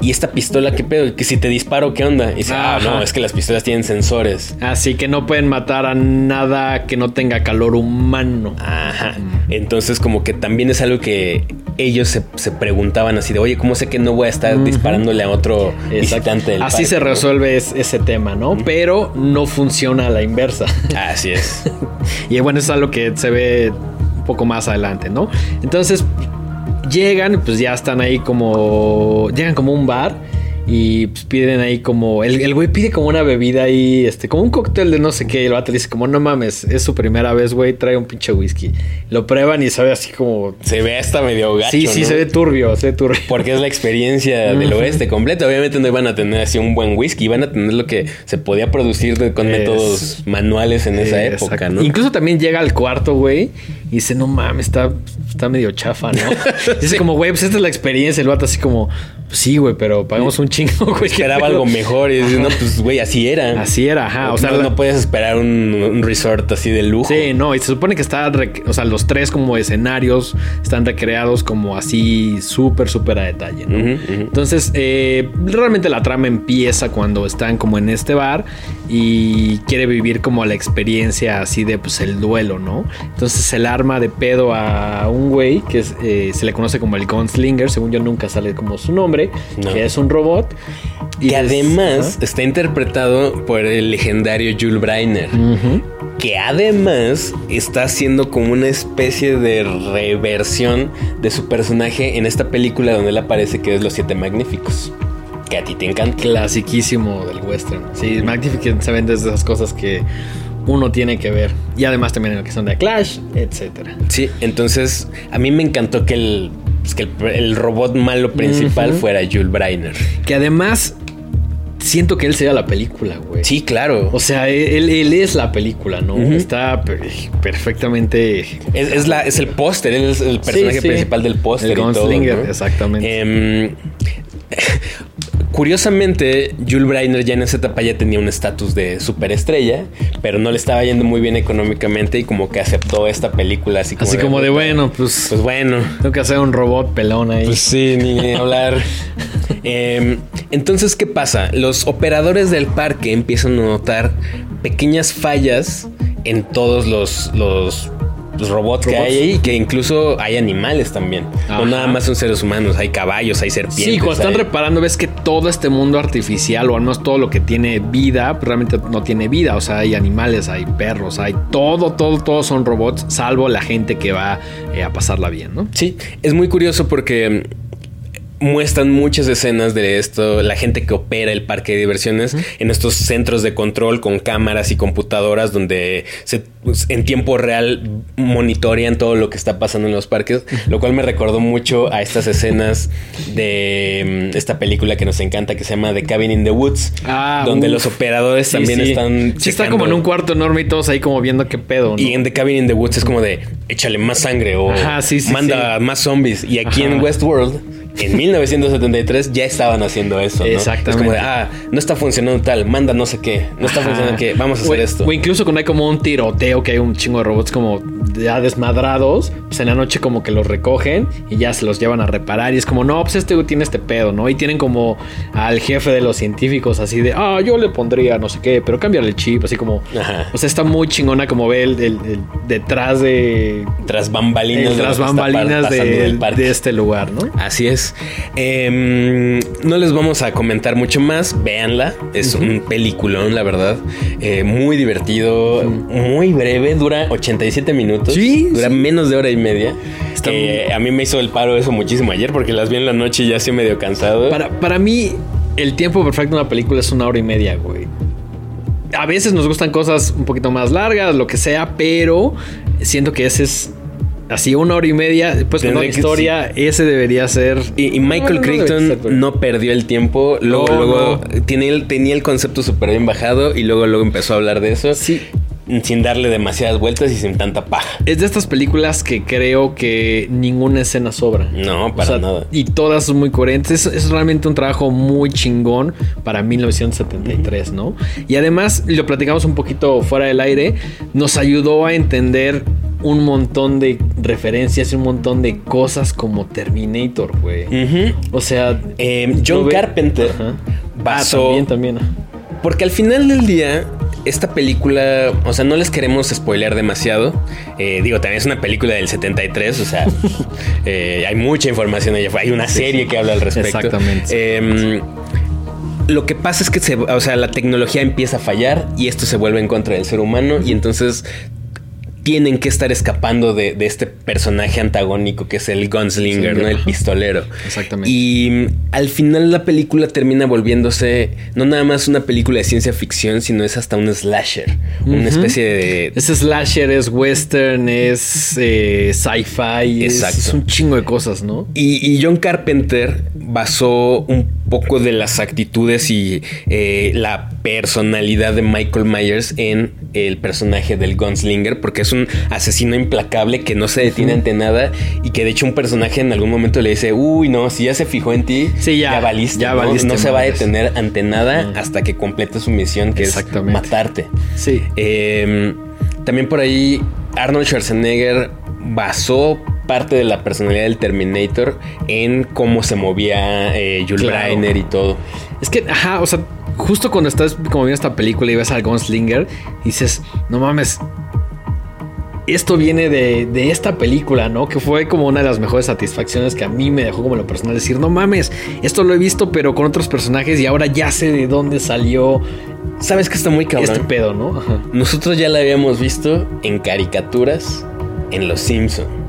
¿y esta pistola qué pedo? Que si te disparo, ¿qué onda? Y dice, ah, no, es que las pistolas tienen sensores. Así que no pueden matar a nada que no tenga calor humano. Ajá. Entonces, como que también es algo que ellos se, se preguntaban así de, oye, ¿cómo sé que no voy a estar disparándole a otro visitante del Así parque, se resuelve es- ese tema, ¿no? Pero no funciona a la inversa. Así es. y bueno, es algo que se ve un poco más adelante, ¿no? Entonces llegan, pues ya están ahí como. Llegan como un bar. Y pues piden ahí como. El, el güey pide como una bebida ahí, este, como un cóctel de no sé qué. Y el vato dice, como, no mames, es su primera vez, güey, trae un pinche whisky. Lo prueban y sabe así como. Se ve hasta medio gacho, sí, sí, ¿no? se ve turbio, se ve turbio. Porque es la experiencia del oeste completa. Obviamente no iban a tener así un buen whisky, iban a tener lo que se podía producir de- con Es- métodos manuales en esa época, exacto. ¿no? Incluso también llega al cuarto, güey, y dice, no mames, está, está medio chafa, ¿no? Dice como, güey, pues esta es la experiencia. El vato así como, sí, güey, pero pagamos un chingo, güey. Esperaba algo mejor. Y dices, no, pues, güey, así era. Así era, ajá. O sea, no, la- no puedes esperar un, un resort así de lujo. Sí, no, y se supone que está, rec- o sea, los tres como escenarios están recreados como así súper, súper a detalle, ¿no? Entonces, eh, realmente la trama empieza cuando están como en este bar y quiere vivir como la experiencia así de, pues, el duelo, ¿no? Entonces, se le arma de pedo a un güey que es, eh, se le conoce como el Gunslinger, según yo nunca sale como su nombre, No. que es un robot. Que es- además está interpretado por el legendario Jules Breiner. Que además está haciendo como una especie de reversión de su personaje en esta película donde él aparece que es Los Siete Magníficos. Que a ti te encanta. clasiquísimo del western. Sí, Magnificent se ven desde esas cosas que uno tiene que ver. Y además también en la que son de Clash, etcétera. Sí, entonces a mí me encantó que el, pues, que el, el robot malo principal fuera Jules Breiner. Que además siento que él sería la película, güey. Sí, claro. O sea, él, él es la película, ¿no? Está per- perfectamente. Es, es la, es el póster, él es el personaje sí. principal del póster El y todo. Exactamente. Em, curiosamente, Jules Breiner ya en esa etapa ya tenía un estatus de superestrella, pero no le estaba yendo muy bien económicamente y como que aceptó esta película así como Así como de, "Puta, bueno, pues, Pues bueno, tengo que hacer un robot pelón ahí. pues sí, ni hablar. Em, entonces, ¿qué pasa? Los operadores del parque empiezan a notar pequeñas fallas en todos los, los, los robots, que Robots. hay ahí, que incluso hay animales también. Ajá. No nada más son seres humanos, hay caballos, hay serpientes. Sí, cuando están hay- reparando ves que todo este mundo artificial o al menos todo lo que tiene vida, pues realmente no tiene vida. O sea, hay animales, hay perros, hay todo, todo, todos son robots, salvo la gente que va eh, a pasarla bien, ¿no? Sí, es muy curioso porque muestran muchas escenas de esto, la gente que opera el parque de diversiones en estos centros de control con cámaras y computadoras donde se, pues, en tiempo real monitorean todo lo que está pasando en los parques, lo cual me recordó mucho a estas escenas de mm, esta película que nos encanta que se llama The Cabin in the Woods, Ah, donde uf. los operadores Sí, también sí. están... Sí, está como en un cuarto enorme y todos ahí como viendo qué pedo, ¿no? y en The Cabin in the Woods es como de échale más sangre o Ajá, sí, sí, manda más zombies. Y aquí Ajá. en Westworld, en 1973, ya estaban haciendo eso. ¿no? Exactamente. Es como de, ah, no está funcionando tal, manda no sé qué, no está funcionando qué, vamos a hacer O- esto. O incluso cuando hay como un tiroteo, que hay un chingo de robots como ya desmadrados, pues en la noche como que los recogen y ya se los llevan a reparar. Y es como, no, pues este güey tiene este pedo, ¿no? Y tienen como al jefe de los científicos así de, ah, yo le pondría no sé qué, pero cámbiale el chip, así como... Ajá. O sea, está muy chingona como ve el, el- el detrás de... Tras bambalinas. el tras bambalinas de, de este lugar, ¿no? Así es. Em, no les vamos a comentar mucho más. Véanla. Es un peliculón, la verdad. Eh, muy divertido. Muy breve. Dura 87 minutos. Sí, Dura sí. menos de hora y media. Está Que a mí me hizo el paro eso muchísimo ayer porque las vi en la noche y ya estoy medio cansado. Para, para mí, el tiempo perfecto de una película es una hora y media, güey. A veces nos gustan cosas un poquito más largas, lo que sea, pero siento que ese es así una hora y media. Después con una historia, ese debería ser. Y, y Michael no Crichton debería ser, pero- no perdió el tiempo. Luego, luego. Tiene el- tenía el concepto súper bien bajado y luego, luego empezó a hablar de eso. Sí. Sin darle demasiadas vueltas y sin tanta paja. Es de estas películas que creo que ninguna escena sobra. No, para nada. Y todas son muy coherentes. Es, es realmente un trabajo muy chingón para 1973, ¿no? Y además, lo platicamos un poquito fuera del aire, nos ayudó a entender un montón de referencias y un montón de cosas como Terminator, güey. O sea, Eh, John lo ve- Carpenter Ajá. basó- Ah, también, también. Porque al final del día, esta película, o sea, no les queremos spoilear demasiado. Eh, digo, también es una película del 73, o sea, eh, hay mucha información allá. Hay una serie que habla al respecto. Exactamente. Eh, lo que pasa es que se, o sea, la tecnología empieza a fallar y esto se vuelve en contra del ser humano y entonces tienen que estar escapando de, de este personaje antagónico que es el gunslinger, Sí, ¿no? El pistolero. Exactamente. Y mm, al final la película termina volviéndose no nada más una película de ciencia ficción, sino es hasta un slasher. Una especie de... Es slasher, es western, es eh, sci-fi, es, un chingo de cosas, ¿no? Y, y John Carpenter basó un poco de las actitudes y eh, la personalidad de Michael Myers en el personaje del Gunslinger, porque es un asesino implacable que no se detiene ante nada y que de hecho un personaje en algún momento le dice, uy, no, si ya se fijó en ti, Sí, ya, valiste, ya ¿no? valiste No se va a detener ante nada hasta que complete su misión, que es matarte. Sí. Eh, también por ahí Arnold Schwarzenegger basó parte de la personalidad del Terminator en cómo se movía eh, Jules Claro. Breiner y todo. Es que, ajá, o sea, justo cuando estás como viendo esta película y ves al Gunslinger, dices, no mames, esto viene de, de esta película, ¿no? Que fue como una de las mejores satisfacciones que a mí me dejó como lo personal decir, no mames, esto lo he visto pero con otros personajes y ahora ya sé de dónde salió ¿Sabes que está muy cabrón? este pedo, ¿no? Ajá. Nosotros ya la habíamos visto en caricaturas en Los Simpson.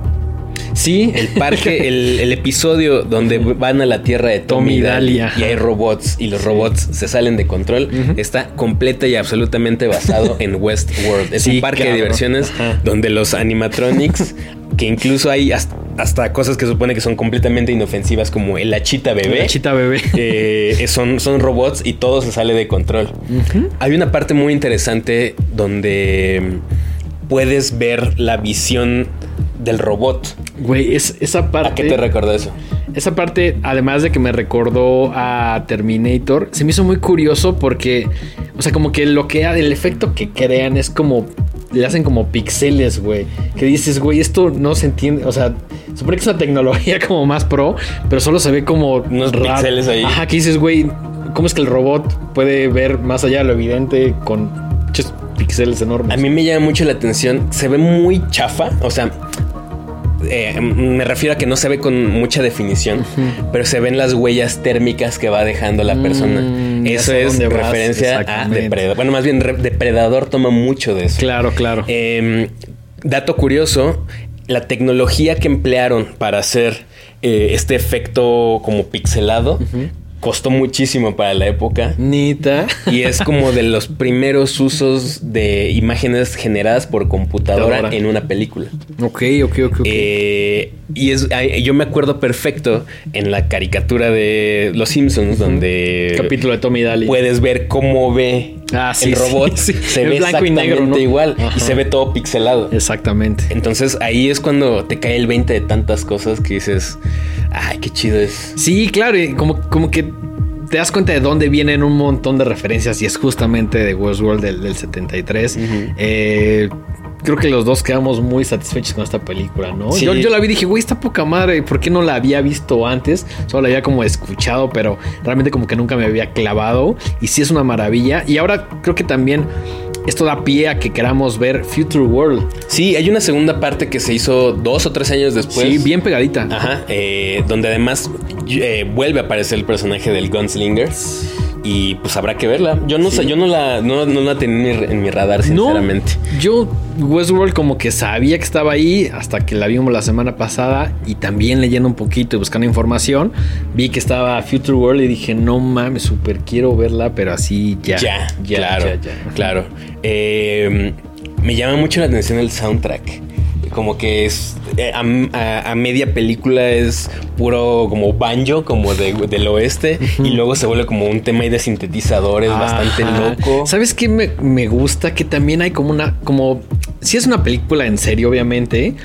Sí, El parque, el, el episodio donde van a la tierra de Tommy, Tommy y y hay robots y los robots se salen de control, está completa y absolutamente basado en Westworld. Es Sí, un parque de diversiones Ajá. donde los animatronics, que incluso hay hasta, hasta cosas que supone que son completamente inofensivas, como el achita bebé. La chita bebé. eh, son, son robots y todo se sale de control. Hay una parte muy interesante donde puedes ver la visión del robot. Güey, es, esa parte... ¿A qué te recuerda eso? Esa parte, además de que me recordó a Terminator, se me hizo muy curioso porque, o sea, como que lo que el efecto que crean es como le hacen como pixeles, güey. Que dices, güey, esto no se entiende, o sea, supone que es una tecnología como más pro, pero solo se ve como Unos raro. píxeles ahí. Ajá, que dices, güey, ¿cómo es que el robot puede ver más allá de lo evidente con píxeles enormes? A mí me llama mucho la atención. Se ve muy chafa. O sea, eh, me refiero a que no se ve con mucha definición, pero se ven las huellas térmicas que va dejando la persona. Mm, eso es referencia a. Depredador. Bueno, más bien re- Depredador toma mucho de eso. Claro, claro. Eh, dato curioso, la tecnología que emplearon para hacer eh, este efecto como pixelado costó muchísimo para la época. Nita. Y es como de los primeros usos de imágenes generadas por computadora en una película. ok, ok, ok, ok. Eh, y es, yo me acuerdo perfecto en la caricatura de Los Simpsons, donde Capítulo de Tommy Daly. puedes ver cómo ve Ah, sí, el robot. sí, sí. Se ve blanco y negro, ¿no? igual Ajá. y se ve todo pixelado. Exactamente. Entonces ahí es cuando te cae el 20 de tantas cosas que dices, ay, qué chido es. Sí, claro, y como, como que te das cuenta de dónde vienen un montón de referencias y es justamente de Westworld del, del 73. Eh, creo que los dos quedamos muy satisfechos con esta película, ¿no? Sí. Yo, yo la vi y dije, güey, está poca madre, ¿por qué no la había visto antes? Solo la había como escuchado, pero realmente como que nunca me había clavado y sí es una maravilla. Y ahora creo que también esto da pie a que queramos ver Future World. Sí, hay una segunda parte que se hizo dos o tres años después. sí, bien pegadita. Ajá, eh, donde además eh, vuelve a aparecer el personaje del Gunslinger. Y pues habrá que verla. Yo no sé, yo no la, no, no la tenía en mi, en mi radar, sinceramente. No, yo Westworld como que sabía que estaba ahí hasta que la vimos la semana pasada y también leyendo un poquito y buscando información, vi que estaba Future World y dije, no mames, súper quiero verla, pero así ya. Ya, claro, ya, ya. claro. Eh, me llama mucho la atención el soundtrack. Como que es eh, a, a- a media película es puro como banjo, como de- del oeste, y luego se vuelve como un tema ahí de sintetizadores bastante loco. ¿Sabes qué me, me gusta? Que también hay como una, como, si es una película en serio, obviamente,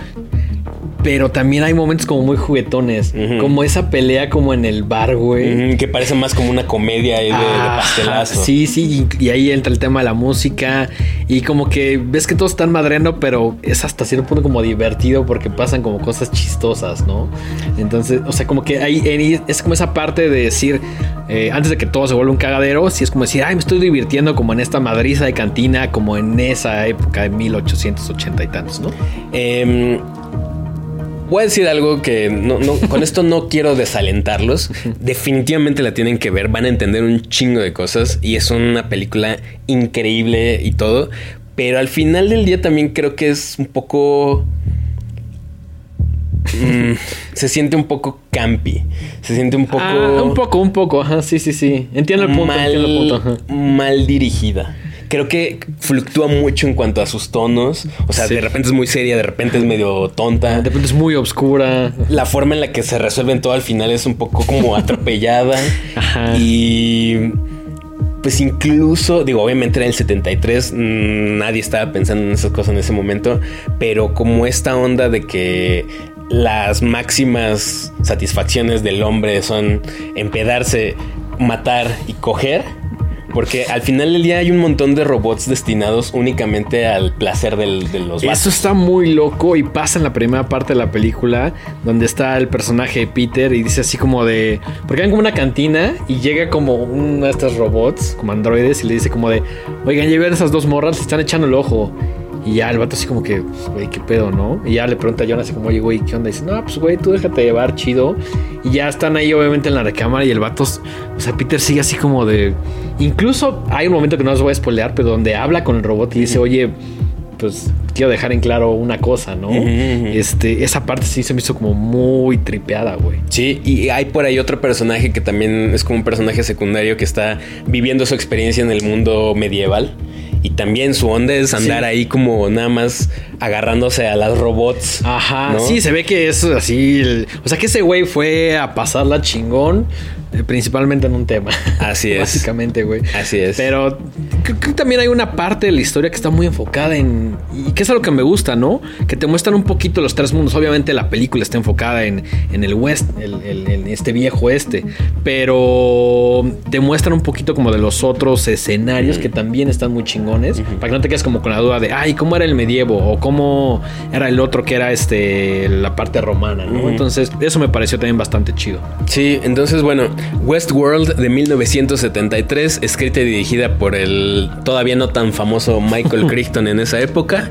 pero también hay momentos como muy juguetones, como esa pelea como en el bar, güey. Que parece más como una comedia ahí de, de Ajá, pastelazo. Sí, sí, y, y ahí entra el tema de la música y como que ves que todos están madreando, pero es hasta cierto punto como divertido porque pasan como cosas chistosas, ¿no? Entonces, o sea, como que ahí es como esa parte de decir, eh, antes de que todo se vuelva un cagadero, sí es como decir, ay, me estoy divirtiendo como en esta madriza de cantina, como en esa época de 1880 y tantos, ¿no? Em, voy a decir algo que no, no- con esto no quiero desalentarlos. Definitivamente la tienen que ver, van a entender un chingo de cosas y es una película increíble y todo. Pero al final del día también creo que es un poco. mm, se siente un poco campi. Se siente un poco. Ah, un poco, un poco, ajá, sí, sí, sí. Entiendo el punto, mal, entiendo el punto. ajá. mal dirigida. Creo que fluctúa mucho en cuanto a sus tonos. O sea, Sí. de repente es muy seria, de repente es medio tonta. De repente es muy obscura. La forma en la que se resuelven todo al final es un poco como atropellada. Ajá. Y pues incluso, digo, obviamente era el 73, mm, nadie estaba pensando en esas cosas en ese momento, pero como esta onda de que las máximas satisfacciones del hombre son empedarse, matar y coger. Porque al final del día hay un montón de robots destinados únicamente al placer de los vatos. Eso está muy loco y pasa en la primera parte de la película donde está el personaje de Peter y dice así como de... Porque hay como una cantina y llega como uno de estos robots, como androides, y le dice como de... Oigan, ya ven esas dos morras, se están echando el ojo. Y ya el vato así como que, pues, güey, qué pedo, ¿no? Y ya le pregunta a Jonas así como, oye, güey, ¿qué onda? Y dice, no, pues, güey, tú déjate llevar, chido. Y ya están ahí, obviamente, en la recámara y el vato, o sea, Peter sigue así como de... Incluso hay un momento que no os voy a spoilear, pero donde habla con el robot y dice, oye, pues quiero dejar en claro una cosa, ¿no? Este, esa parte sí se me hizo como muy tripeada, güey. Sí, y hay por ahí otro personaje que también es como un personaje secundario que está viviendo su experiencia en el mundo medieval. Y también su onda es andar Sí. ahí como nada más agarrándose a las robots. Ajá, ¿no? sí, se ve que es así. el- o sea, que ese güey fue a pasarla chingón, eh, principalmente en un tema. Así es. Básicamente, güey. Así es. Pero creo que también hay una parte de la historia que está muy enfocada en. Y que es algo que me gusta, ¿no? Que te muestran un poquito los tres mundos. Obviamente la película está enfocada en, en el West, el, el- en este viejo este. Pero te muestran un poquito como de los otros escenarios que también están muy chingones. Para que no te quedes como con la duda de, ay, ¿cómo era el medievo? O cómo era el otro que era este la parte romana, ¿no? Entonces, eso me pareció también bastante chido. Sí, entonces bueno, Westworld de 1973, escrita y dirigida por el todavía no tan famoso Michael Crichton en esa época.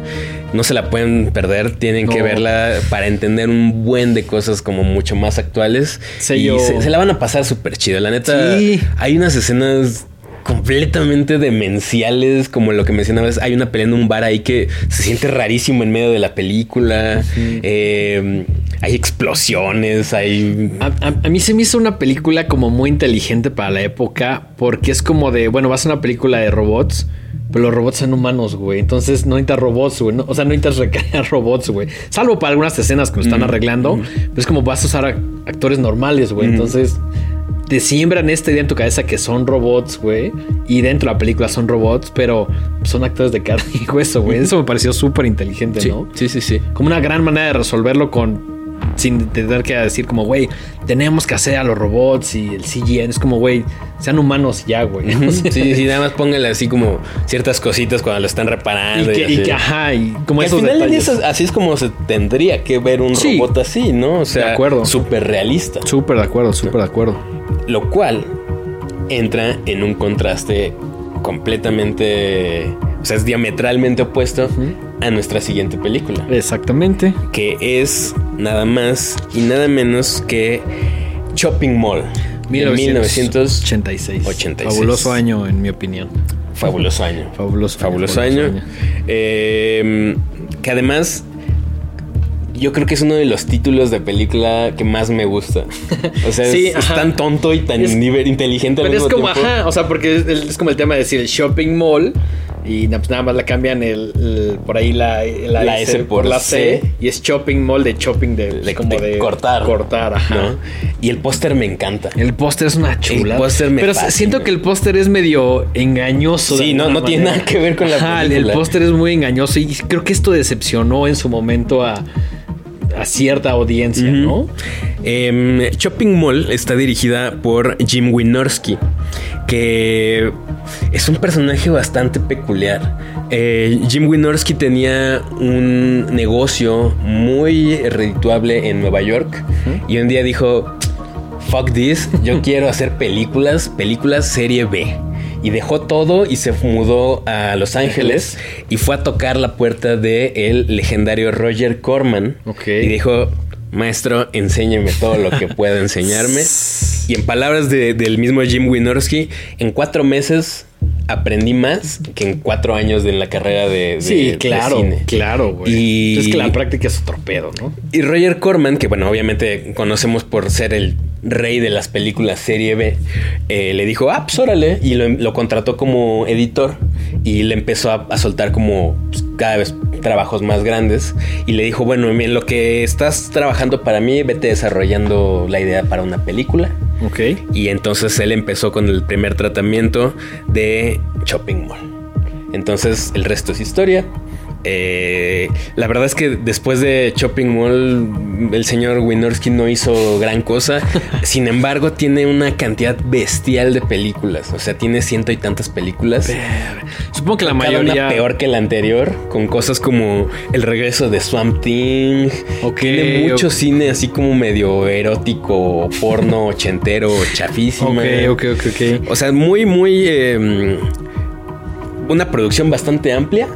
No se la pueden perder, tienen que verla para entender un buen de cosas como mucho más actuales. Sello- Y se, se la van a pasar súper chido. La neta, Sí. hay unas escenas completamente demenciales, como lo que mencionabas, hay una pelea en un bar ahí que se siente rarísimo en medio de la película, Eh, hay explosiones, hay... A, a- a mí se me hizo una película como muy inteligente para la época, porque es como de, bueno, vas a una película de robots, pero los robots son humanos, güey. Entonces no necesitas robots, güey. no- o sea, no necesitas recrear robots, güey. Salvo para algunas escenas que lo están arreglando, pero es como vas a usar a- actores normales, güey. Entonces te siembran esta idea en tu cabeza que son robots, güey. Y dentro de la película son robots, pero son actores de carne y hueso, güey. Eso me pareció súper inteligente, Sí, ¿no? sí, sí, sí. como una gran manera de resolverlo con sin tener que decir como güey tenemos que hacer a los robots y el CGN es como güey sean humanos ya güey Sí, sí, nada más póngale así como ciertas cositas cuando lo están y reparando. que, y así. que, ajá y como Que al final detalles es- así es como se tendría que ver un Sí. robot así, ¿no? O sea, súper realista. súper de acuerdo súper de acuerdo Lo cual entra en un contraste completamente, o sea, es diametralmente opuesto a nuestra siguiente película, exactamente que es nada más y nada menos que Shopping Mall. de 1986 86. fabuloso año en mi opinión Fabuloso año. fabuloso Fabuloso año. Eh, que además, yo creo que es uno de los títulos de película que más me gusta. O sea, Sí, es, tan tonto y tan Es- inteligente al pero es como tiempo. ajá o sea porque es, es como el tema de decir el shopping mall y pues nada más le cambian el, el- por ahí la, la, La S por la C. C y es shopping mall de shopping de, De- como de de cortar. cortar ajá. ¿no? Y el póster me encanta. El póster es una chula. póster me Pero fascina. siento que el póster es medio engañoso. Sí, no- no tiene nada que ver con la Ajá, el- película. El póster es muy engañoso y creo que esto decepcionó en su momento a, a cierta audiencia, ¿no? Em, Shopping Mall está dirigida por Jim Wynorski, que es un personaje bastante peculiar. Eh, Jim Wynorski tenía un negocio muy redituable en Nueva York y un día dijo, fuck this, yo quiero hacer películas, películas serie B. Y dejó todo y se mudó a Los Ángeles y fue a tocar la puerta de el legendario Roger Corman. Ok. Y dijo, maestro, enséñeme todo lo que pueda enseñarme. Y en palabras de- del mismo Jim Wynorski, en cuatro meses aprendí más que en cuatro años de la carrera de, de Sí, de claro, cine. claro, güey. Y- Es que la práctica es otro pedo, ¿no? Y Roger Corman, que bueno, obviamente conocemos por ser el rey de las películas serie B, eh, le dijo, ah, pues órale, y lo, lo contrató como editor y le empezó a, a soltar como pues, cada vez trabajos más grandes y le dijo, bueno, en lo que estás trabajando para mí, vete desarrollando la idea para una película. Ok. Y entonces él empezó con el primer tratamiento de Shopping Mall. Entonces el resto es historia. Eh, la verdad es que después de Shopping Mall, el señor Winorski no hizo gran cosa. Sin embargo, tiene una cantidad bestial de películas. O sea, tiene ciento y tantas películas. Supongo que la Cada mayoría. una peor que la anterior, con cosas como el regreso de Swamp Thing. Ok, Tiene mucho cine así como medio erótico, porno ochentero, chafísima. Ok, ok, ok, ok. O sea, muy, muy. eh, una producción bastante amplia,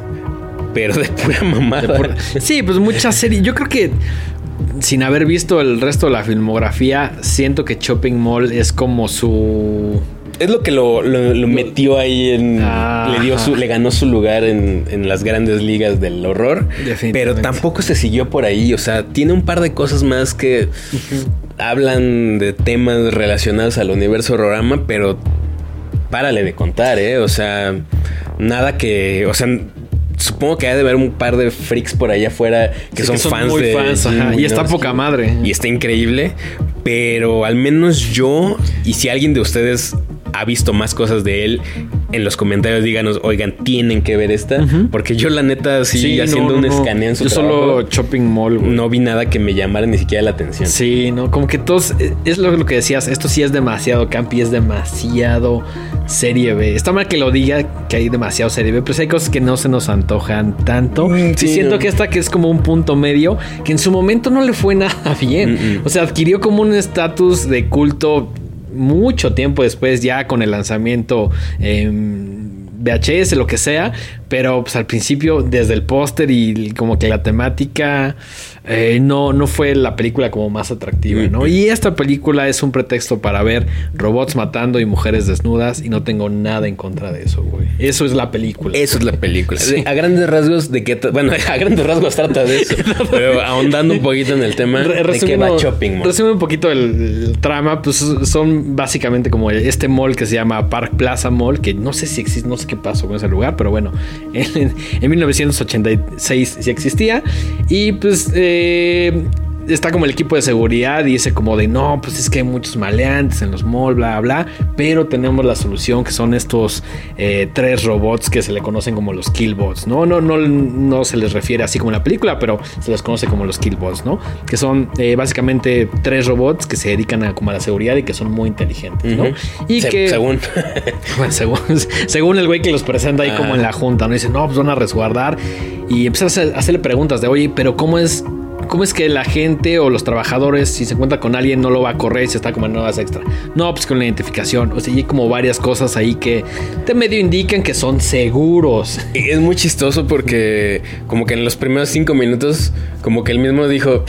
pero de pura mamada. Por- Sí, pues muchas series. Yo creo que sin haber visto el resto de la filmografía, siento que Shopping Mall es como su. Es lo que lo, lo- lo metió ahí en. Le dio su, le ganó su lugar en, en las grandes ligas del horror. Definitivamente. Pero tampoco se siguió por ahí. O sea, tiene un par de cosas más que hablan de temas relacionados al universo horrorama, pero párale de contar, ¿eh? O sea, nada que. O sea. Supongo que ha de haber un par de freaks por allá afuera que Sí, son, que son fans muy de fans, Jim ajá, y está poca madre. Y está increíble. Pero al menos yo, y si alguien de ustedes ha visto más cosas de él, en los comentarios díganos, oigan, tienen que ver esta. Porque yo la neta, sí, no, haciendo no, un escaneo en su Yo solo trabajo, Shopping Mall, güey. no vi nada que me llamara ni siquiera la atención. Sí, no, como que todos, eh, es lo, lo que decías, esto sí es demasiado campi, es demasiado serie B. Está mal que lo diga que hay demasiado serie B, pero sí hay cosas que no se nos antojan tanto. Mm, sí, sí, siento no. que esta que es como un punto medio, que en su momento no le fue nada bien. Mm, mm. O sea, adquirió como un estatus de culto mucho tiempo después, ya con el lanzamiento en VHS, lo que sea, pero pues al principio desde el póster y como que la temática eh, no, no fue la película como más atractiva, ¿no? Y esta película es un pretexto para ver robots matando y mujeres desnudas y no tengo nada en contra de eso, güey. Eso es la película. Eso es la película. Sí. A grandes rasgos de que... Bueno, a grandes rasgos trata de eso. pero ahondando un poquito en el tema Re- de que resumiendo, va Shopping Mall. resumiendo un poquito el, el trama, pues son básicamente como este mall que se llama Park Plaza Mall, que no sé si existe, no sé qué pasó con ese lugar, pero bueno, en, en 1986 sí existía. Y pues eh, está como el equipo de seguridad y dice como de no, pues es que hay muchos maleantes en los malls, bla, bla, pero tenemos la solución que son estos eh, tres robots que se le conocen como los killbots, ¿no? No, no, no se les refiere así como en la película, pero se les conoce como los killbots, ¿no? Que son eh, básicamente tres robots que se dedican a como a la seguridad y que son muy inteligentes, ¿no? Y Se- que Según... bueno, según, según el güey que los presenta ahí como Ah. en la junta, ¿no? Dice, no, pues van a resguardar. Y empieza a hacer- a hacerle preguntas de, oye, pero ¿cómo es, ¿cómo es que la gente o los trabajadores, si se encuentra con alguien, no lo va a correr se está como en horas extra? No, pues con la identificación. O sea, hay como varias cosas ahí que te medio indican que son seguros. Y Es muy chistoso porque como que en los primeros cinco minutos, como que él mismo dijo,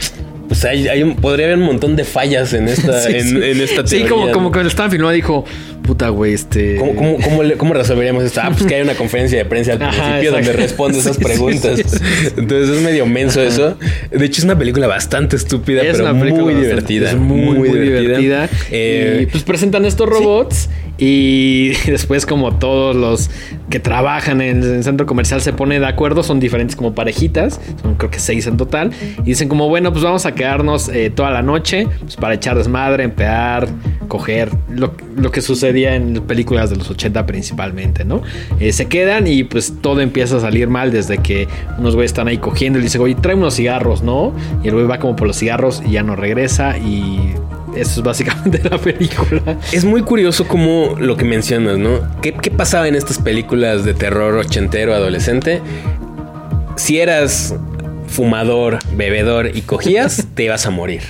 pues hay, hay un- podría haber un montón de fallas en esta, Sí, en, sí. en esta Sí, teoría, como, ¿no? como que lo estaban filmando dijo, puta, güey, este... ¿Cómo, cómo, cómo, le- cómo resolveríamos esto? Ah, pues que hay una conferencia de prensa al Ajá, principio donde responde esas Sí, preguntas. sí, sí. Entonces es medio menso eso. De hecho, es una película bastante estúpida, Es pero una película muy bastante- divertida. Es muy, muy, divertida. Eh, y pues presentan estos robots y después como todos los que trabajan en el centro comercial se ponen de acuerdo, son diferentes como parejitas, son creo que seis en total, y dicen como, bueno, pues vamos a quedarnos eh, toda la noche pues, para echar desmadre, empear, coger, lo, lo que sucedía en películas de los 80 principalmente, ¿no? Eh, se quedan y pues todo empieza a salir mal desde que unos güeyes están ahí cogiendo y le dicen, oye, trae unos cigarros, ¿no? Y el güey va como por los cigarros y ya no regresa y eso es básicamente la película. Es muy curioso como lo que mencionas, ¿no? ¿Qué, qué pasaba en estas películas de terror ochentero adolescente? Si eras fumador, bebedor y cogías, te ibas a morir.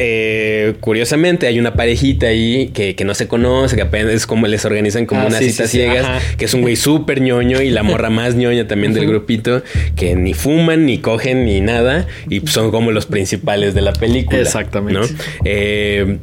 Eh, curiosamente hay una parejita ahí que, que no se conoce, que apenas es como les organizan como Ah, unas sí, citas sí, ciegas, que es un güey súper ñoño y la morra más ñoña también del grupito, que ni fuman, ni cogen, ni nada, y son como los principales de la película. Exactamente. ¿no? Eh,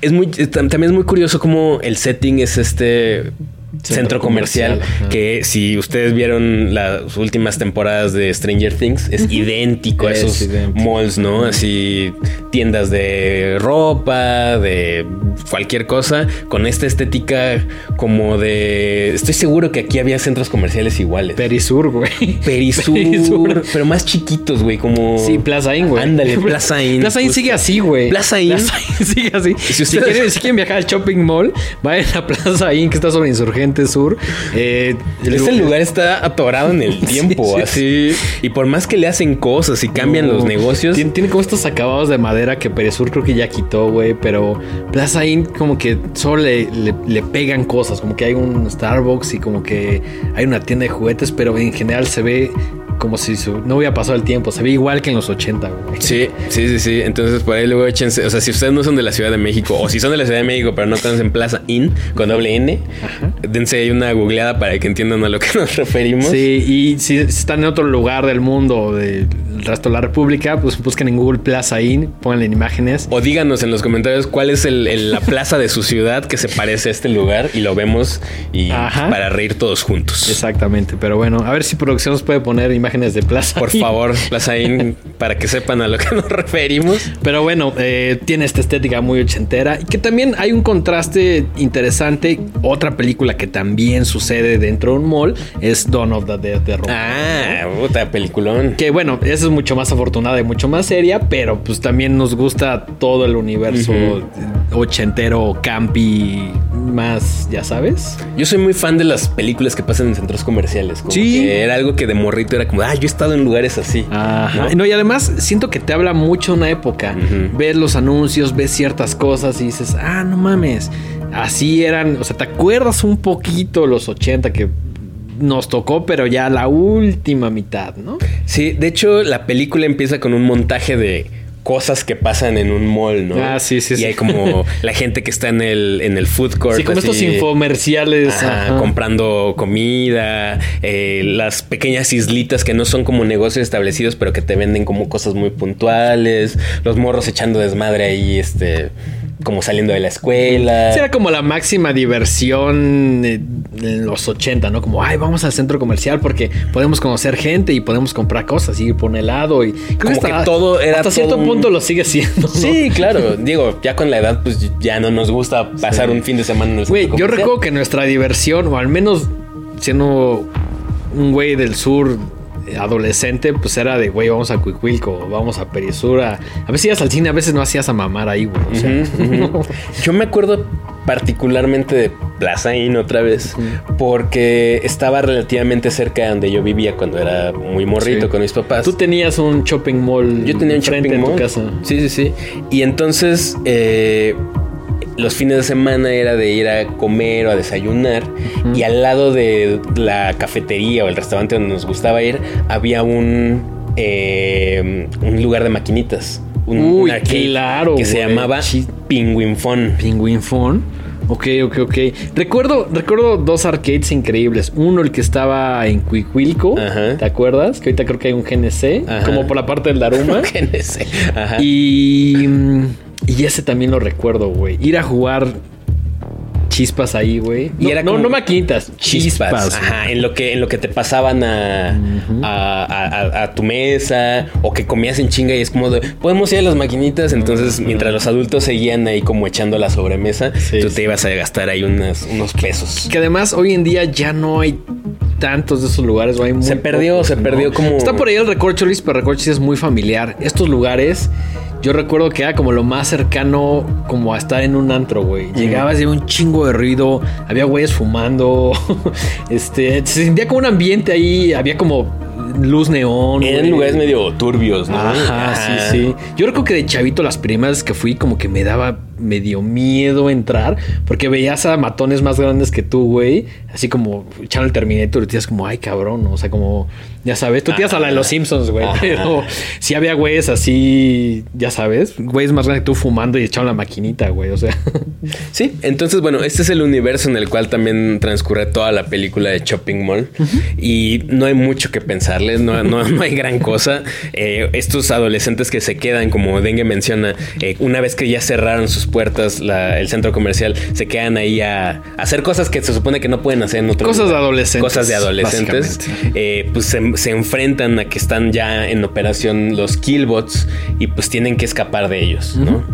es muy, también es muy curioso cómo el setting es este centro, comercial, que si ustedes vieron las últimas temporadas de Stranger Things es idéntico a esos malls, ¿no? Así tiendas de ropa, de cualquier cosa, con esta estética como de... Estoy seguro que aquí había centros comerciales iguales. Perisur, güey. Perisur, pero más chiquitos, güey, como... Sí, Plaza Inn, güey. Ándale, Plaza Inn. Plaza Inn sigue así, güey. Plaza Inn. sigue así. Si, ustedes... si, quieren, viajar al shopping mall, vayan a Plaza Inn, que está sobre Insurgente Sur. Eh, Ese lugar está atorado en el tiempo, así. Y por más que le hacen cosas y cambian los negocios... Tiene, tiene como estos acabados de madera que Perisur creo que ya quitó, güey, pero Plaza Inn como que solo le, le, pegan cosas, como que hay un Starbucks y como que hay una tienda de juguetes, pero en general se ve como si no hubiera pasado el tiempo. Se ve igual que en los 80, güey. Sí, sí, sí, sí. Entonces por ahí luego échense. O sea, si ustedes no son de la Ciudad de México o si son de la Ciudad de México pero no conocen Plaza Inn con doble N, dense ahí una googleada para que entiendan a lo que nos referimos. Sí, y si están en otro lugar del mundo, del resto de la República, pues busquen en Google Plaza Inn, pónganle en imágenes. O díganos en los comentarios cuál es la plaza de su ciudad que se parece a este lugar y lo vemos y para reír todos juntos. Exactamente. Pero bueno, a ver si producción nos puede poner imágenes de Plaza. Por favor, Plaza Inn, para que sepan a lo que nos referimos. Pero bueno, eh, tiene esta estética muy ochentera y que también hay un contraste interesante. Otra película que también sucede dentro de un mall es Dawn of the Dead de. Ah, puta peliculón. Que bueno, esa es mucho más afortunada y mucho más seria, pero pues también nos gusta todo el universo ochentero, campi, más, ya sabes. Yo soy muy fan de las películas que pasan en centros comerciales. Como sí. Que era algo que de morrito era como, ah, yo he estado en lugares así. Ajá. ¿no? y además siento que te habla mucho una época. Ves los anuncios, ves ciertas cosas y dices, ah, no mames. Así eran, o sea, te acuerdas un poquito los 80 que nos tocó, pero ya la última mitad, ¿no? Sí, de hecho la película empieza con un montaje de cosas que pasan en un mall, ¿no? Ah, sí, sí, y hay como la gente que está en el, en el food court. Sí, como estos infomerciales. comprando comida, eh, las pequeñas islitas que no son como negocios establecidos, pero que te venden como cosas muy puntuales, los morros echando desmadre ahí, este como saliendo de la escuela. era como la máxima diversión en los 80, ¿no? Como, ay, vamos al centro comercial porque podemos conocer gente y podemos comprar cosas, ir por un helado y... Como que todo era... Hasta cierto punto lo sigue siendo. Sí, claro. Digo, ya con la edad, pues ya no nos gusta pasar un fin de semana en el Güey, yo recuerdo que nuestra diversión, o al menos siendo un güey del sur adolescente, pues era de, güey, vamos a Cuicuilco, vamos a Perisura. A veces ibas al cine, a veces no hacías a mamar ahí, güey. Yo me acuerdo particularmente de Plaza Inn otra vez, porque estaba relativamente cerca de donde yo vivía cuando era muy morrito con mis papás. Tú tenías un shopping mall. Yo tenía un shopping mall. En tu casa. Sí, sí, sí. Y entonces, eh, los fines de semana era de ir a comer o a desayunar y al lado de la cafetería o el restaurante donde nos gustaba ir había un, eh, un lugar de maquinitas. Un, Uy, claro. Que se llamaba Penguin Fun. Penguin Fun. Ok, ok, ok. Recuerdo, recuerdo dos arcades increíbles. Uno, el que estaba en Cuicuilco. ¿Te acuerdas? Que ahorita creo que hay un GNC. Como por la parte del Daruma. GNC. Ajá. Y. Y ese también lo recuerdo, güey. Ir a jugar chispas ahí, güey. Y era no, no maquinitas, chispas. Ajá, en lo que, en lo que te pasaban a, a, tu mesa o que comías en chinga y es como de, podemos ir a las maquinitas. Entonces, mientras los adultos seguían ahí como echando la sobremesa, tú te ibas a gastar ahí unos, unos pesos. Que además hoy en día ya no hay tantos de esos lugares. Hay se perdió, se perdió como. Está por ahí el Recorcholis, pero Recorcholis es muy familiar. Estos lugares yo recuerdo que era como lo más cercano como a estar en un antro, güey. Llegabas y había un chingo de ruido, había güeyes fumando, este, se sentía como un ambiente ahí, había como luz neón. Eran lugares medio turbios, ¿no? Ajá, sí, sí. Yo recuerdo que de chavito las primeras que fui como que me daba medio miedo entrar porque veías a matones más grandes que tú, güey. Así como echando el Terminator y te como, ay, cabrón. O sea, como, ya sabes, tú tiras a la de los Simpsons, güey. Pero si había güeyes así, ya sabes, güeyes más grandes que tú fumando y echando la maquinita, güey. O sea. Sí, entonces, bueno, este es el universo en el cual también transcurre toda la película de Shopping Mall. Y no hay mucho que no, no, hay gran cosa. Eh, estos adolescentes que se quedan, como Dengue menciona, eh, una vez que ya cerraron sus puertas la- el centro comercial, se quedan ahí a, a hacer cosas que se supone que no pueden hacer en otros Cosas de adolescentes, Cosas de adolescentes. Eh, pues se, se enfrentan a que están ya en operación los killbots y pues tienen que escapar de ellos, ¿no?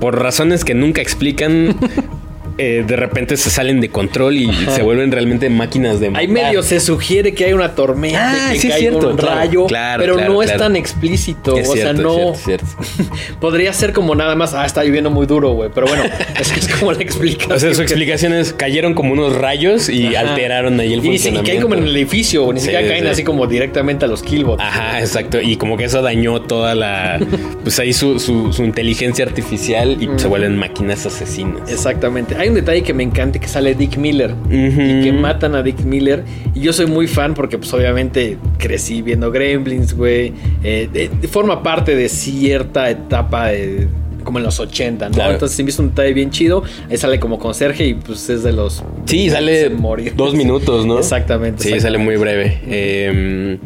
Por razones que nunca explican. eh, de repente se salen de control y se vuelven realmente máquinas de Ahí matar. medio se sugiere que hay una tormenta, Ah, que sí cae cierto, un rayo, claro, pero claro, no es tan explícito. Es o sea, no. cierto. Podría ser como nada más, ah, está lloviendo muy duro, güey. Pero bueno, esa es como la explicación. O sea, su explicación es cayeron como unos rayos y Ajá. alteraron ahí el Y ni si- y funcionamiento. caen como en el edificio, ni Sí, siquiera caen sí. así como directamente a los killbots. Ajá, exacto. Y como que eso dañó toda la. Pues ahí su, su- su inteligencia artificial y se vuelven máquinas asesinas. Exactamente. Hay un detalle que me encanta que sale Dick Miller y que matan a Dick Miller. Y yo soy muy fan porque, pues, obviamente crecí viendo Gremlins, güey. Eh, forma parte de cierta etapa de- como en los 80, ¿no? Claro. Entonces, se me hizo un detalle bien chido. Ahí sale como conserje y, pues, es de los. Sí, sale morir. dos minutos, ¿no? Exactamente. Sí, exactamente. sale muy breve. Eh,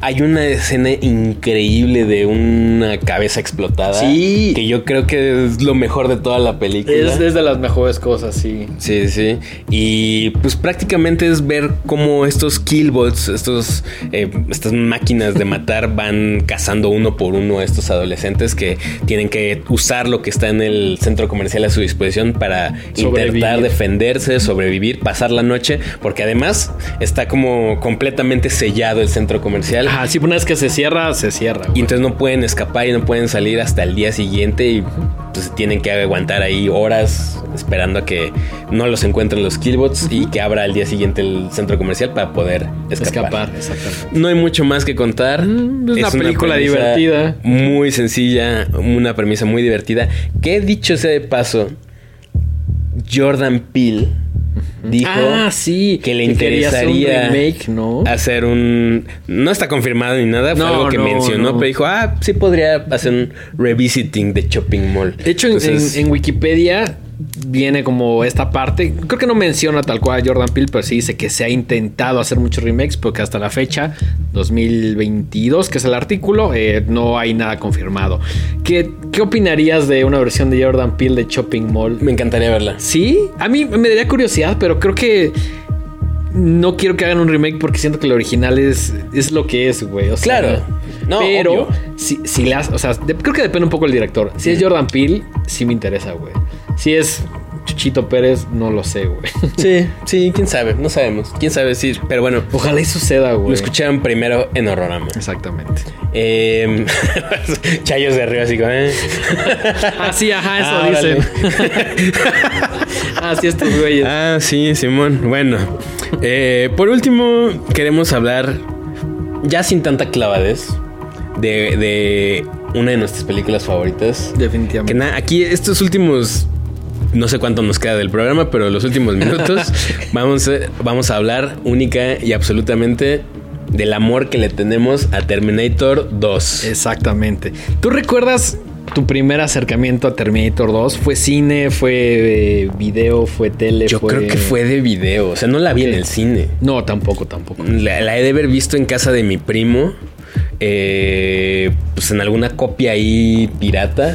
hay una escena increíble de una cabeza explotada. Sí. Que yo creo que es lo mejor de toda la película. Es, es de las mejores cosas, sí. Sí, sí. Y pues prácticamente es ver cómo estos killbots, estos, eh, estas máquinas de matar van cazando uno por uno a estos adolescentes que tienen que usar lo que está en el centro comercial a su disposición para Sobrevivir. intentar defenderse, sobrevivir, pasar la noche, porque además está como completamente sellado el centro comercial. Ajá, sí, una vez que se cierra, se cierra. Y entonces no pueden escapar y no pueden salir hasta el día siguiente y pues tienen que aguantar ahí horas esperando a que no los encuentren los killbots y que abra al día siguiente el centro comercial para poder escapar. Escapar, exactamente. No hay mucho más que contar. Mm, es una película premisa divertida. Muy sencilla, una premisa muy divertida. Que dicho sea de paso, Jordan Peele dijo ah, sí. que le un interesaría remake, ¿no? hacer un. No está confirmado ni nada, fue No, algo que no, mencionó, pero dijo, ah, sí podría hacer un revisiting de Shopping Mall. De hecho, en- Entonces, en, en Wikipedia viene como esta parte. Creo que no menciona tal cual a Jordan Peele, pero sí dice que se ha intentado hacer muchos remakes, porque hasta la fecha, 2022, que es el artículo, eh, no hay nada confirmado. ¿Qué, ¿Qué opinarías de una versión de Jordan Peele de Shopping Mall? me encantaría verla. Sí, a mí me daría curiosidad, pero creo que no quiero que hagan un remake porque siento que el original es, es lo que es, güey. O sea, Claro. No, pero obvio. si, si le has- o sea, de- creo que depende un poco del director. Si es Jordan Peele, sí me interesa, güey. Si es Chuchito Pérez, no lo sé, güey. Sí, sí, quién sabe, no sabemos. Quién sabe, sí, pero bueno, Ojalá y suceda, güey. lo escucharon primero en Horrorama. Exactamente. Eh, Chayos de arriba, así como, eh. Ah, sí, ajá, eso Ah, dicen. ah, sí, estos güeyes. Ah, sí, Simón. Bueno, eh, por último, queremos hablar, ya sin tanta clavadez, de, de una de nuestras películas favoritas. Definitivamente. aquí estos últimos, no sé cuánto nos queda del programa, pero los últimos minutos vamos, a, vamos a hablar única y absolutamente del amor que le tenemos a Terminator 2. Exactamente. ¿Tú recuerdas tu primer acercamiento a Terminator 2? ¿Fue cine? ¿Fue eh, video? ¿Fue tele? Yo creo que fue de video, o sea, no la vi en el cine. No, tampoco, tampoco. La, la he de haber visto en casa de mi primo. eh, pues en alguna copia ahí pirata.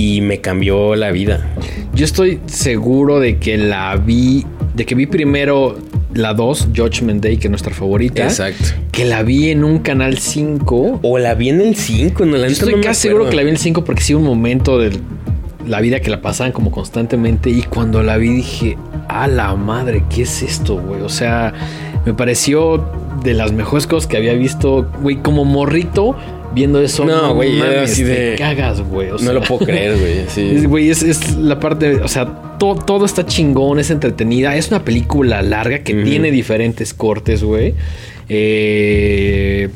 Y me cambió la vida. Yo estoy seguro de que la vi, de que vi primero la 2, Judgment Day, que es nuestra favorita. Exacto. Que la vi en un canal 5. O la vi en el 5, no la Yo estoy no casi seguro que la vi en el 5 porque sí un momento de la vida que la pasaban como constantemente y cuando la vi dije, a la madre, ¿qué es esto, güey? O sea, me pareció de las mejores cosas que había visto, güey, como morrito viendo eso. No, güey, era mames, así te de- cagas, güey. o No lo puedo creer, güey. Sí. Güey, es, es la parte, o sea, to- todo está chingón, es entretenida. Es una película larga que tiene diferentes cortes, güey. Eh,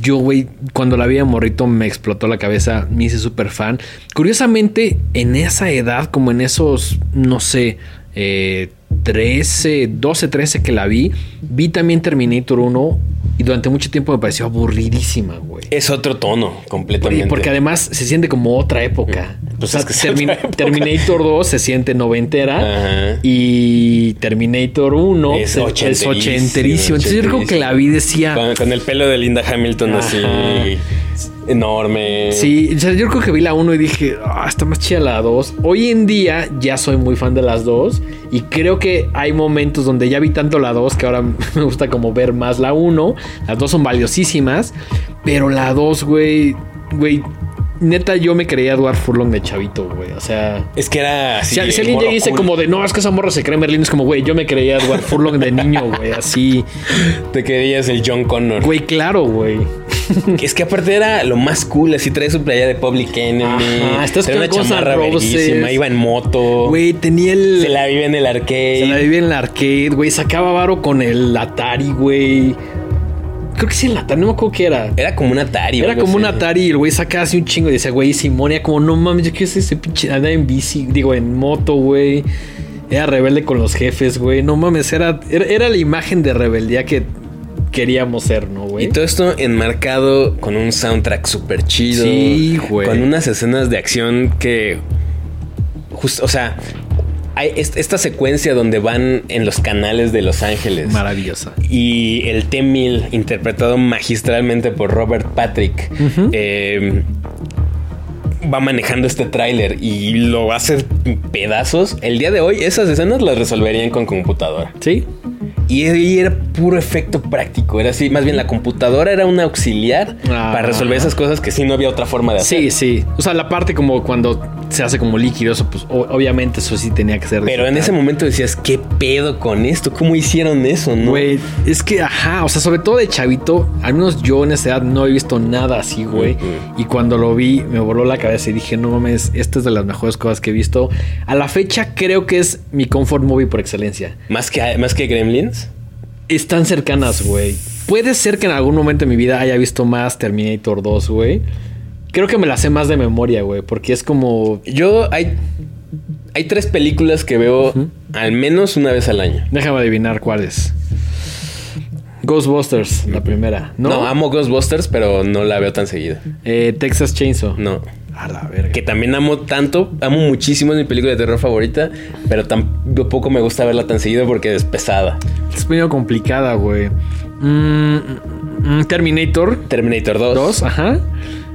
yo, güey, cuando la vi de morrito me explotó la cabeza, me hice súper fan. Curiosamente, en esa edad, como en esos, no sé, eh, 13, 12, 13 que la vi, vi también Terminator 1 y durante mucho tiempo me pareció aburridísima, güey. Es otro tono, completamente. Porque además se siente como otra época. Claro. Pues O sea, es que Termin- época. Terminator 2 se siente noventera Ajá. y Terminator 1 Es ochenterísimo, ochenterísimo. Entonces yo creo que la vi decía... Con, con el pelo de Linda Hamilton así Ajá. Enorme. Sí, yo creo que vi la 1 y dije, ah, está más chida la 2. Hoy en día ya soy muy fan de las dos y creo que hay momentos donde ya vi tanto la 2 que ahora me gusta como ver más la 1. Las dos son valiosísimas, pero la 2, güey, güey, neta yo me creía Edward Furlong de chavito, güey. O sea, Es que era así. si, si alguien morro llega y dice cool. como de, no, es que esa morra se cree Merlin, es como, güey, yo me creía Edward Furlong de niño, güey, así. Te querías el John Connor. Güey, claro, güey. Es que aparte era lo más cool, así trae su playa de Public Enemy. Estás trae con una chamarra verguísima, iba en moto. Güey, tenía el... Se la vive en el arcade. Se la vivía en el arcade, güey. Sacaba varo con el Atari, güey. Creo que sí, el Atari, no me acuerdo qué era. Era como un Atari. Era como un. Atari y el güey sacaba así un chingo y decía, güey, Simonia, como no mames, yo quiero ser ese pinche. Andaba en bici, digo, en moto, güey. Era rebelde con los jefes, güey. No mames, era, era, era la imagen de rebeldía que queríamos ser, ¿no, güey? Y todo esto enmarcado con un soundtrack súper chido. Sí, güey. Con unas escenas de acción que. Justo, o sea. Hay est- esta secuencia donde van en los canales de Los Ángeles. Maravillosa. Y el T-1000, interpretado magistralmente por Robert Patrick, eh, va manejando este tráiler y lo hace pedazos. El día de hoy, esas escenas las resolverían con computadora. ¿Sí? Y era puro efecto práctico. Era así, más bien la computadora era un auxiliar Ah. para resolver esas cosas que sí no había otra forma de hacer. Sí, sí. O sea, la parte como cuando se hace como líquido, eso, pues obviamente eso sí tenía que ser. Pero en ese momento decías, ¿qué pedo con esto? ¿Cómo hicieron eso? No? Güey, es que, ajá, o sea, sobre todo de chavito, al menos yo en esa edad no he visto nada así, güey. Ujú. Y cuando lo vi, me voló la cabeza y dije, no mames, esta es de las mejores cosas que he visto. A la fecha creo que es mi comfort movie por excelencia. ¿Más que, más que Gremlins. Están cercanas, güey. Puede ser que en algún momento de mi vida haya visto más Terminator 2, güey. Creo que me la sé más de memoria, güey, porque es como... Yo hay, hay tres películas que veo al menos una vez al año. Déjame adivinar cuáles. Ghostbusters, la primera. No, No, amo Ghostbusters, pero no la veo tan seguida. Eh, Texas Chainsaw. No. A la verga. Que también amo tanto, amo muchísimo, es mi película de terror favorita, pero tampoco me gusta verla tan seguido porque es pesada. Es medio complicada, güey. Mm, mm, Terminator Terminator 2, 2, ajá.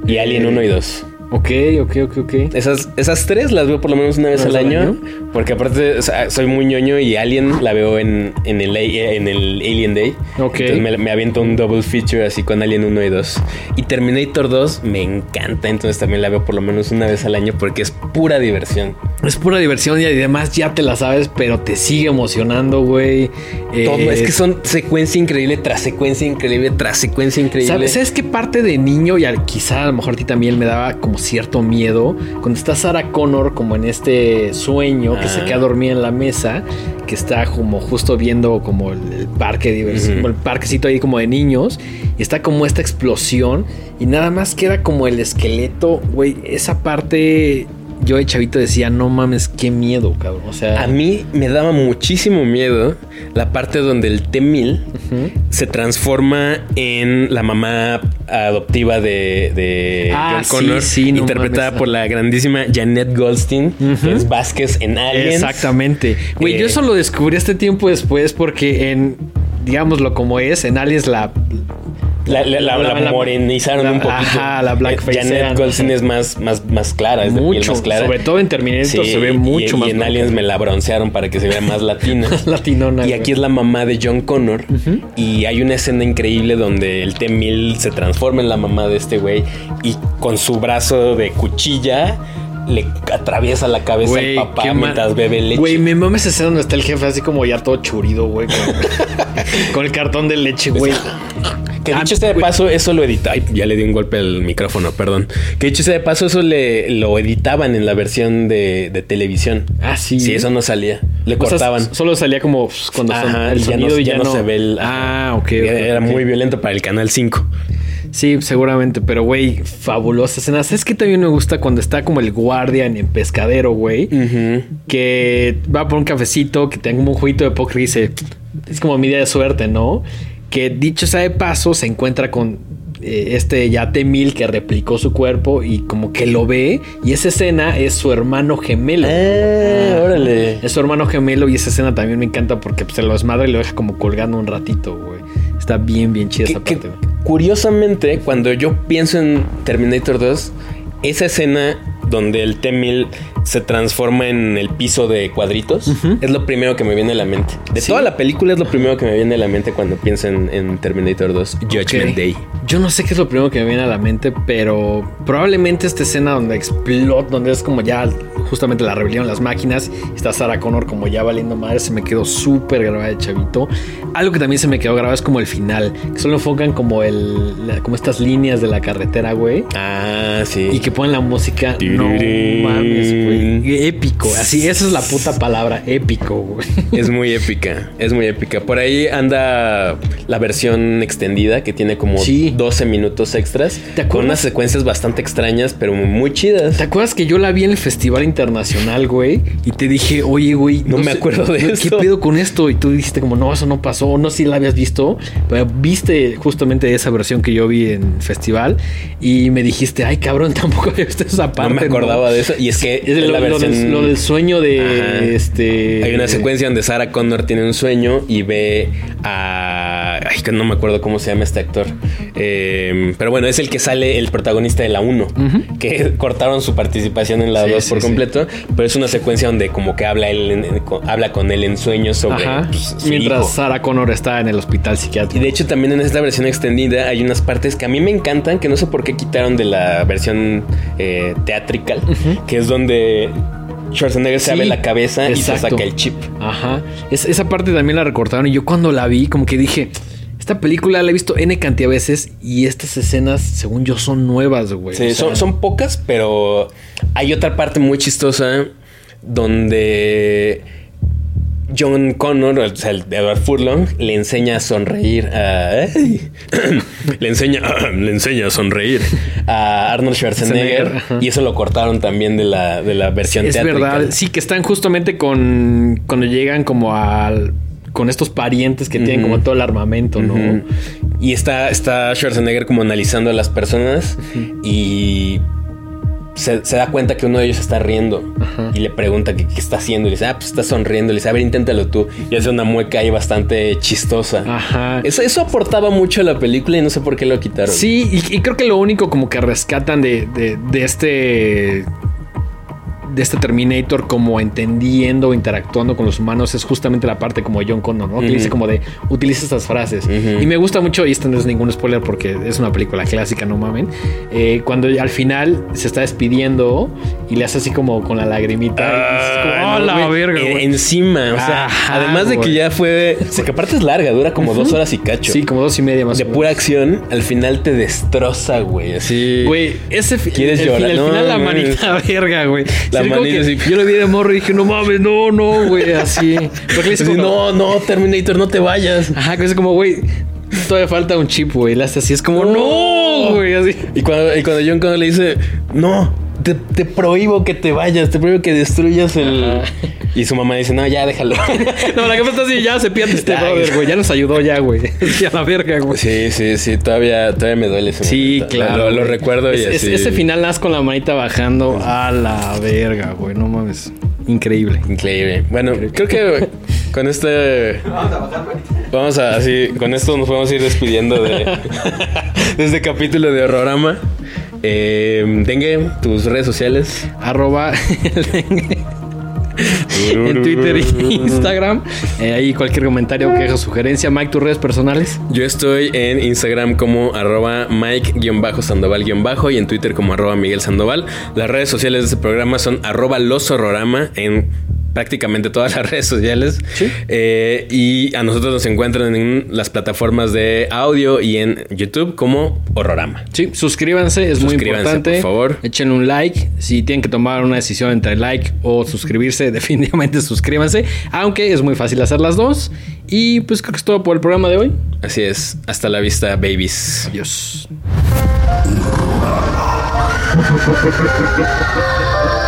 y Alien Eh, 1 y 2. Ok, ok, ok, ok. Esas, esas tres las veo por lo menos una vez ¿Una al vez al año, año? porque aparte o sea, soy muy ñoño y Alien la veo en, en, el, en el Alien Day. Ok. Entonces me, me aviento un double feature así con Alien 1 y 2. Y Terminator 2 me encanta, entonces también la veo por lo menos una vez al año porque es pura diversión. Es pura diversión y además ya te la sabes, pero te sigue emocionando, güey. Eh, Todo, es que son secuencia increíble tras secuencia increíble tras secuencia increíble. ¿Sabes, ¿Sabes qué parte de niño y al- quizá a lo mejor a ti también me daba como cierto miedo? Cuando está Sarah Connor como en este sueño que se Ah. queda dormida en la mesa, que está como justo viendo como el, el parque el parquecito ahí como de niños, y está como esta explosión y nada más queda como el esqueleto, güey, esa parte yo de chavito decía, no mames, qué miedo, cabrón. O sea, A mí me daba muchísimo miedo la parte donde el T-1000 Ujú. se transforma en la mamá adoptiva de, de Ah, John sí, Connor, sí, no interpretada mames. por la grandísima Janet Goldstein, que Ujú. es Vázquez en Aliens. Exactamente. Güey, Eh, yo eso lo descubrí este tiempo después porque en, digámoslo como es, en Aliens la... La, la- la- morenizaron un poquito. ajá, la blackface Eh, Janet. Goldstein es más, más, más clara, es de piel mucho, más clara. sobre todo en Terminator Sí, se ve mucho y, más Y en Aliens me la broncearon para que se vea más latina. latinona. Y aquí es la mamá de John Connor. Y hay una escena increíble donde el T-1000 se transforma en la mamá de este güey. Y con su brazo de cuchilla le atraviesa la cabeza Güey, al papá mientras bebe leche. Güey, me mames esa donde está el jefe así como ya todo churido, güey. Con, con el cartón de leche, güey. Que Ah, dicho sea de paso, eso lo edita. Ay, ya le di un golpe al micrófono, perdón. Que dicho sea de paso, eso le, lo editaban en la versión de, de televisión. Ah, sí. Sí, eso no salía. Le O sea, cortaban. solo salía como cuando son el ya no, sonido y ya no se ve el. Ah, ok. Era, era ok. muy violento para el canal 5. Sí, seguramente, pero güey, fabulosa escena. ¿Sabes que también me gusta cuando está como el guardian en pescadero, güey? Que va por un cafecito, que tenga como un jueguito de póker y dice, es como mi día de suerte, ¿no? Que dicho sea de paso, se encuentra con este ya T-1000 que replicó su cuerpo y como que lo ve y esa escena es su hermano gemelo. Ah, órale. Es su hermano gemelo y esa escena también me encanta porque pues, se lo desmadra y lo deja como colgando un ratito, güey. Está bien, bien chida esa parte. curiosamente, cuando yo pienso en Terminator 2, esa escena donde el T-1000 se transforma en el piso de cuadritos es lo primero que me viene a la mente. De Sí. toda la película es lo primero que me viene a la mente cuando pienso en, en Terminator 2, Judgment. Day. Yo no sé qué es lo primero que me viene a la mente, pero probablemente esta escena donde explota, donde es como ya justamente la rebelión las máquinas, está Sarah Connor como ya valiendo madre, se me quedó súper grabada de chavito. Algo que también se me quedó grabado es como el final, que solo enfocan como el la- como estas líneas de la carretera, güey. Ah, sí. Y que ponen la música. No mames, güey. Épico. Así, esa es la puta palabra. Épico, güey. Es muy épica, es muy épica. Por ahí anda la versión extendida que tiene como Sí. 12 minutos extras. ¿Te Con unas secuencias bastante extrañas, pero muy chidas. ¿Te acuerdas que yo la vi en el Festival Internacional, güey? Y te dije, oye, güey, No me acuerdo de ¿Qué esto. pedo con esto? Y tú dijiste como, no, eso no pasó. No sé si la habías visto, pero viste justamente esa versión que yo vi en festival y me dijiste, ay, cabrón, tampoco había visto esa parte. no me acordaba de eso. Y es que lo, la lo versión... del, lo del sueño de Ajá. este. Hay una secuencia donde Sarah Connor tiene un sueño y ve a. Ay, que no me acuerdo cómo se llama este actor. Eh, pero bueno, es el que sale el protagonista de la 1. Que cortaron su participación en la Sí, 2 sí, por sí. completo. Pero es una secuencia donde, como que habla él en- en- con- habla con él en sueños sobre Ajá. pues, su Mientras hijo. Sarah Connor está en el hospital Y psiquiátrico. de hecho también en esta versión extendida hay unas partes que a mí me encantan, que no sé por qué quitaron de la versión eh, teatrical, que es donde Schwarzenegger se Sí, abre la cabeza y se saca el chip. Ajá. Es- esa parte también la recortaron y yo cuando la vi como que dije, esta película la he visto N cantidad de veces y estas escenas, según yo, son nuevas, güey. Sí, O sea, son, son pocas, pero hay otra parte muy chistosa donde John Connor, o sea, el Edward Furlong, le enseña a sonreír a... Le, enseña, le enseña a sonreír a Arnold Schwarzenegger y eso lo cortaron también de la, de la versión Es verdad. Sí, que están justamente con... Cuando llegan como al... Con estos parientes que tienen como todo el armamento, ¿no? Y está, está Schwarzenegger como analizando a las personas y se, se da cuenta que uno de ellos está riendo Ajá. y le pregunta qué, qué está haciendo. Y le dice, ah, pues está sonriendo. Le dice, a ver, inténtalo tú. Y hace una mueca ahí bastante chistosa. Ajá. Eso, eso aportaba mucho a la película y no sé por qué lo quitaron. Sí, y, y creo que lo único como que rescatan de, de- de este de este Terminator como entendiendo o interactuando con los humanos es justamente la parte como John Connor, ¿no? Que dice como de utiliza estas frases. Y me gusta mucho, y esto no es ningún spoiler porque es una película clásica, no mamen. eh, cuando al final se está despidiendo y le hace así como con la lagrimita. y dices como, Ah, ¡Oh, no, la güey. verga! En- güey". encima, o sea, Ajá, además de que ya fue. O sea, que aparte es larga, dura como dos horas y cacho. Sí, como dos y media más de o menos. pura acción, al final te destroza, güey. Así. Güey, ese ¿Quieres el, llorar? No, final la manita verga, güey. La Así. Yo lo vi de morro y dije, no mames, no, no, güey, así. Porque le dice Así, como, no, no, Terminator, no te vayas. Ajá, que es como, güey, todavía falta un chip, güey. Le hace así, es como, no, güey, así. Y cuando, y cuando John Connor le dice, no, te, te prohíbo que te vayas, te prohíbo que destruyas el. Ajá. Y su mamá dice, no, ya déjalo. No, la jefa está así, ya se pierde este brother, güey. Ya nos ayudó ya, güey. Sí, a la verga, güey. sí, sí, sí, todavía, todavía me duele ese Sí, momento. claro. Lo, recuerdo y Es- es- así. Ese final nas con la manita bajando a la verga, güey. No mames. Increíble. Increíble. Bueno, creo que con este. Vamos a bajar. Vamos a así, con esto nos podemos ir despidiendo de, de este capítulo de Horrorama. Eh, Dengue, tus redes sociales. Arroba en Twitter e Instagram. Eh, ahí cualquier comentario, queja, sugerencia. Mike, tus redes personales. Yo estoy en Instagram como arroba Mike-Sandoval- y en Twitter como arroba Miguel Sandoval. Las redes sociales de este programa son arroba Los Horrorama en prácticamente todas las redes sociales. Sí. Eh, y a nosotros nos encuentran en las plataformas de audio y en YouTube como Horrorama. Sí, suscríbanse, es muy Suscríbanse, importante. por favor. Echen un like. Si tienen que tomar una decisión entre like o suscribirse, definitivamente suscríbanse. Aunque es muy fácil hacer las dos. Y pues creo que es todo por el programa de hoy. Así es. Hasta la vista, babies. Adiós.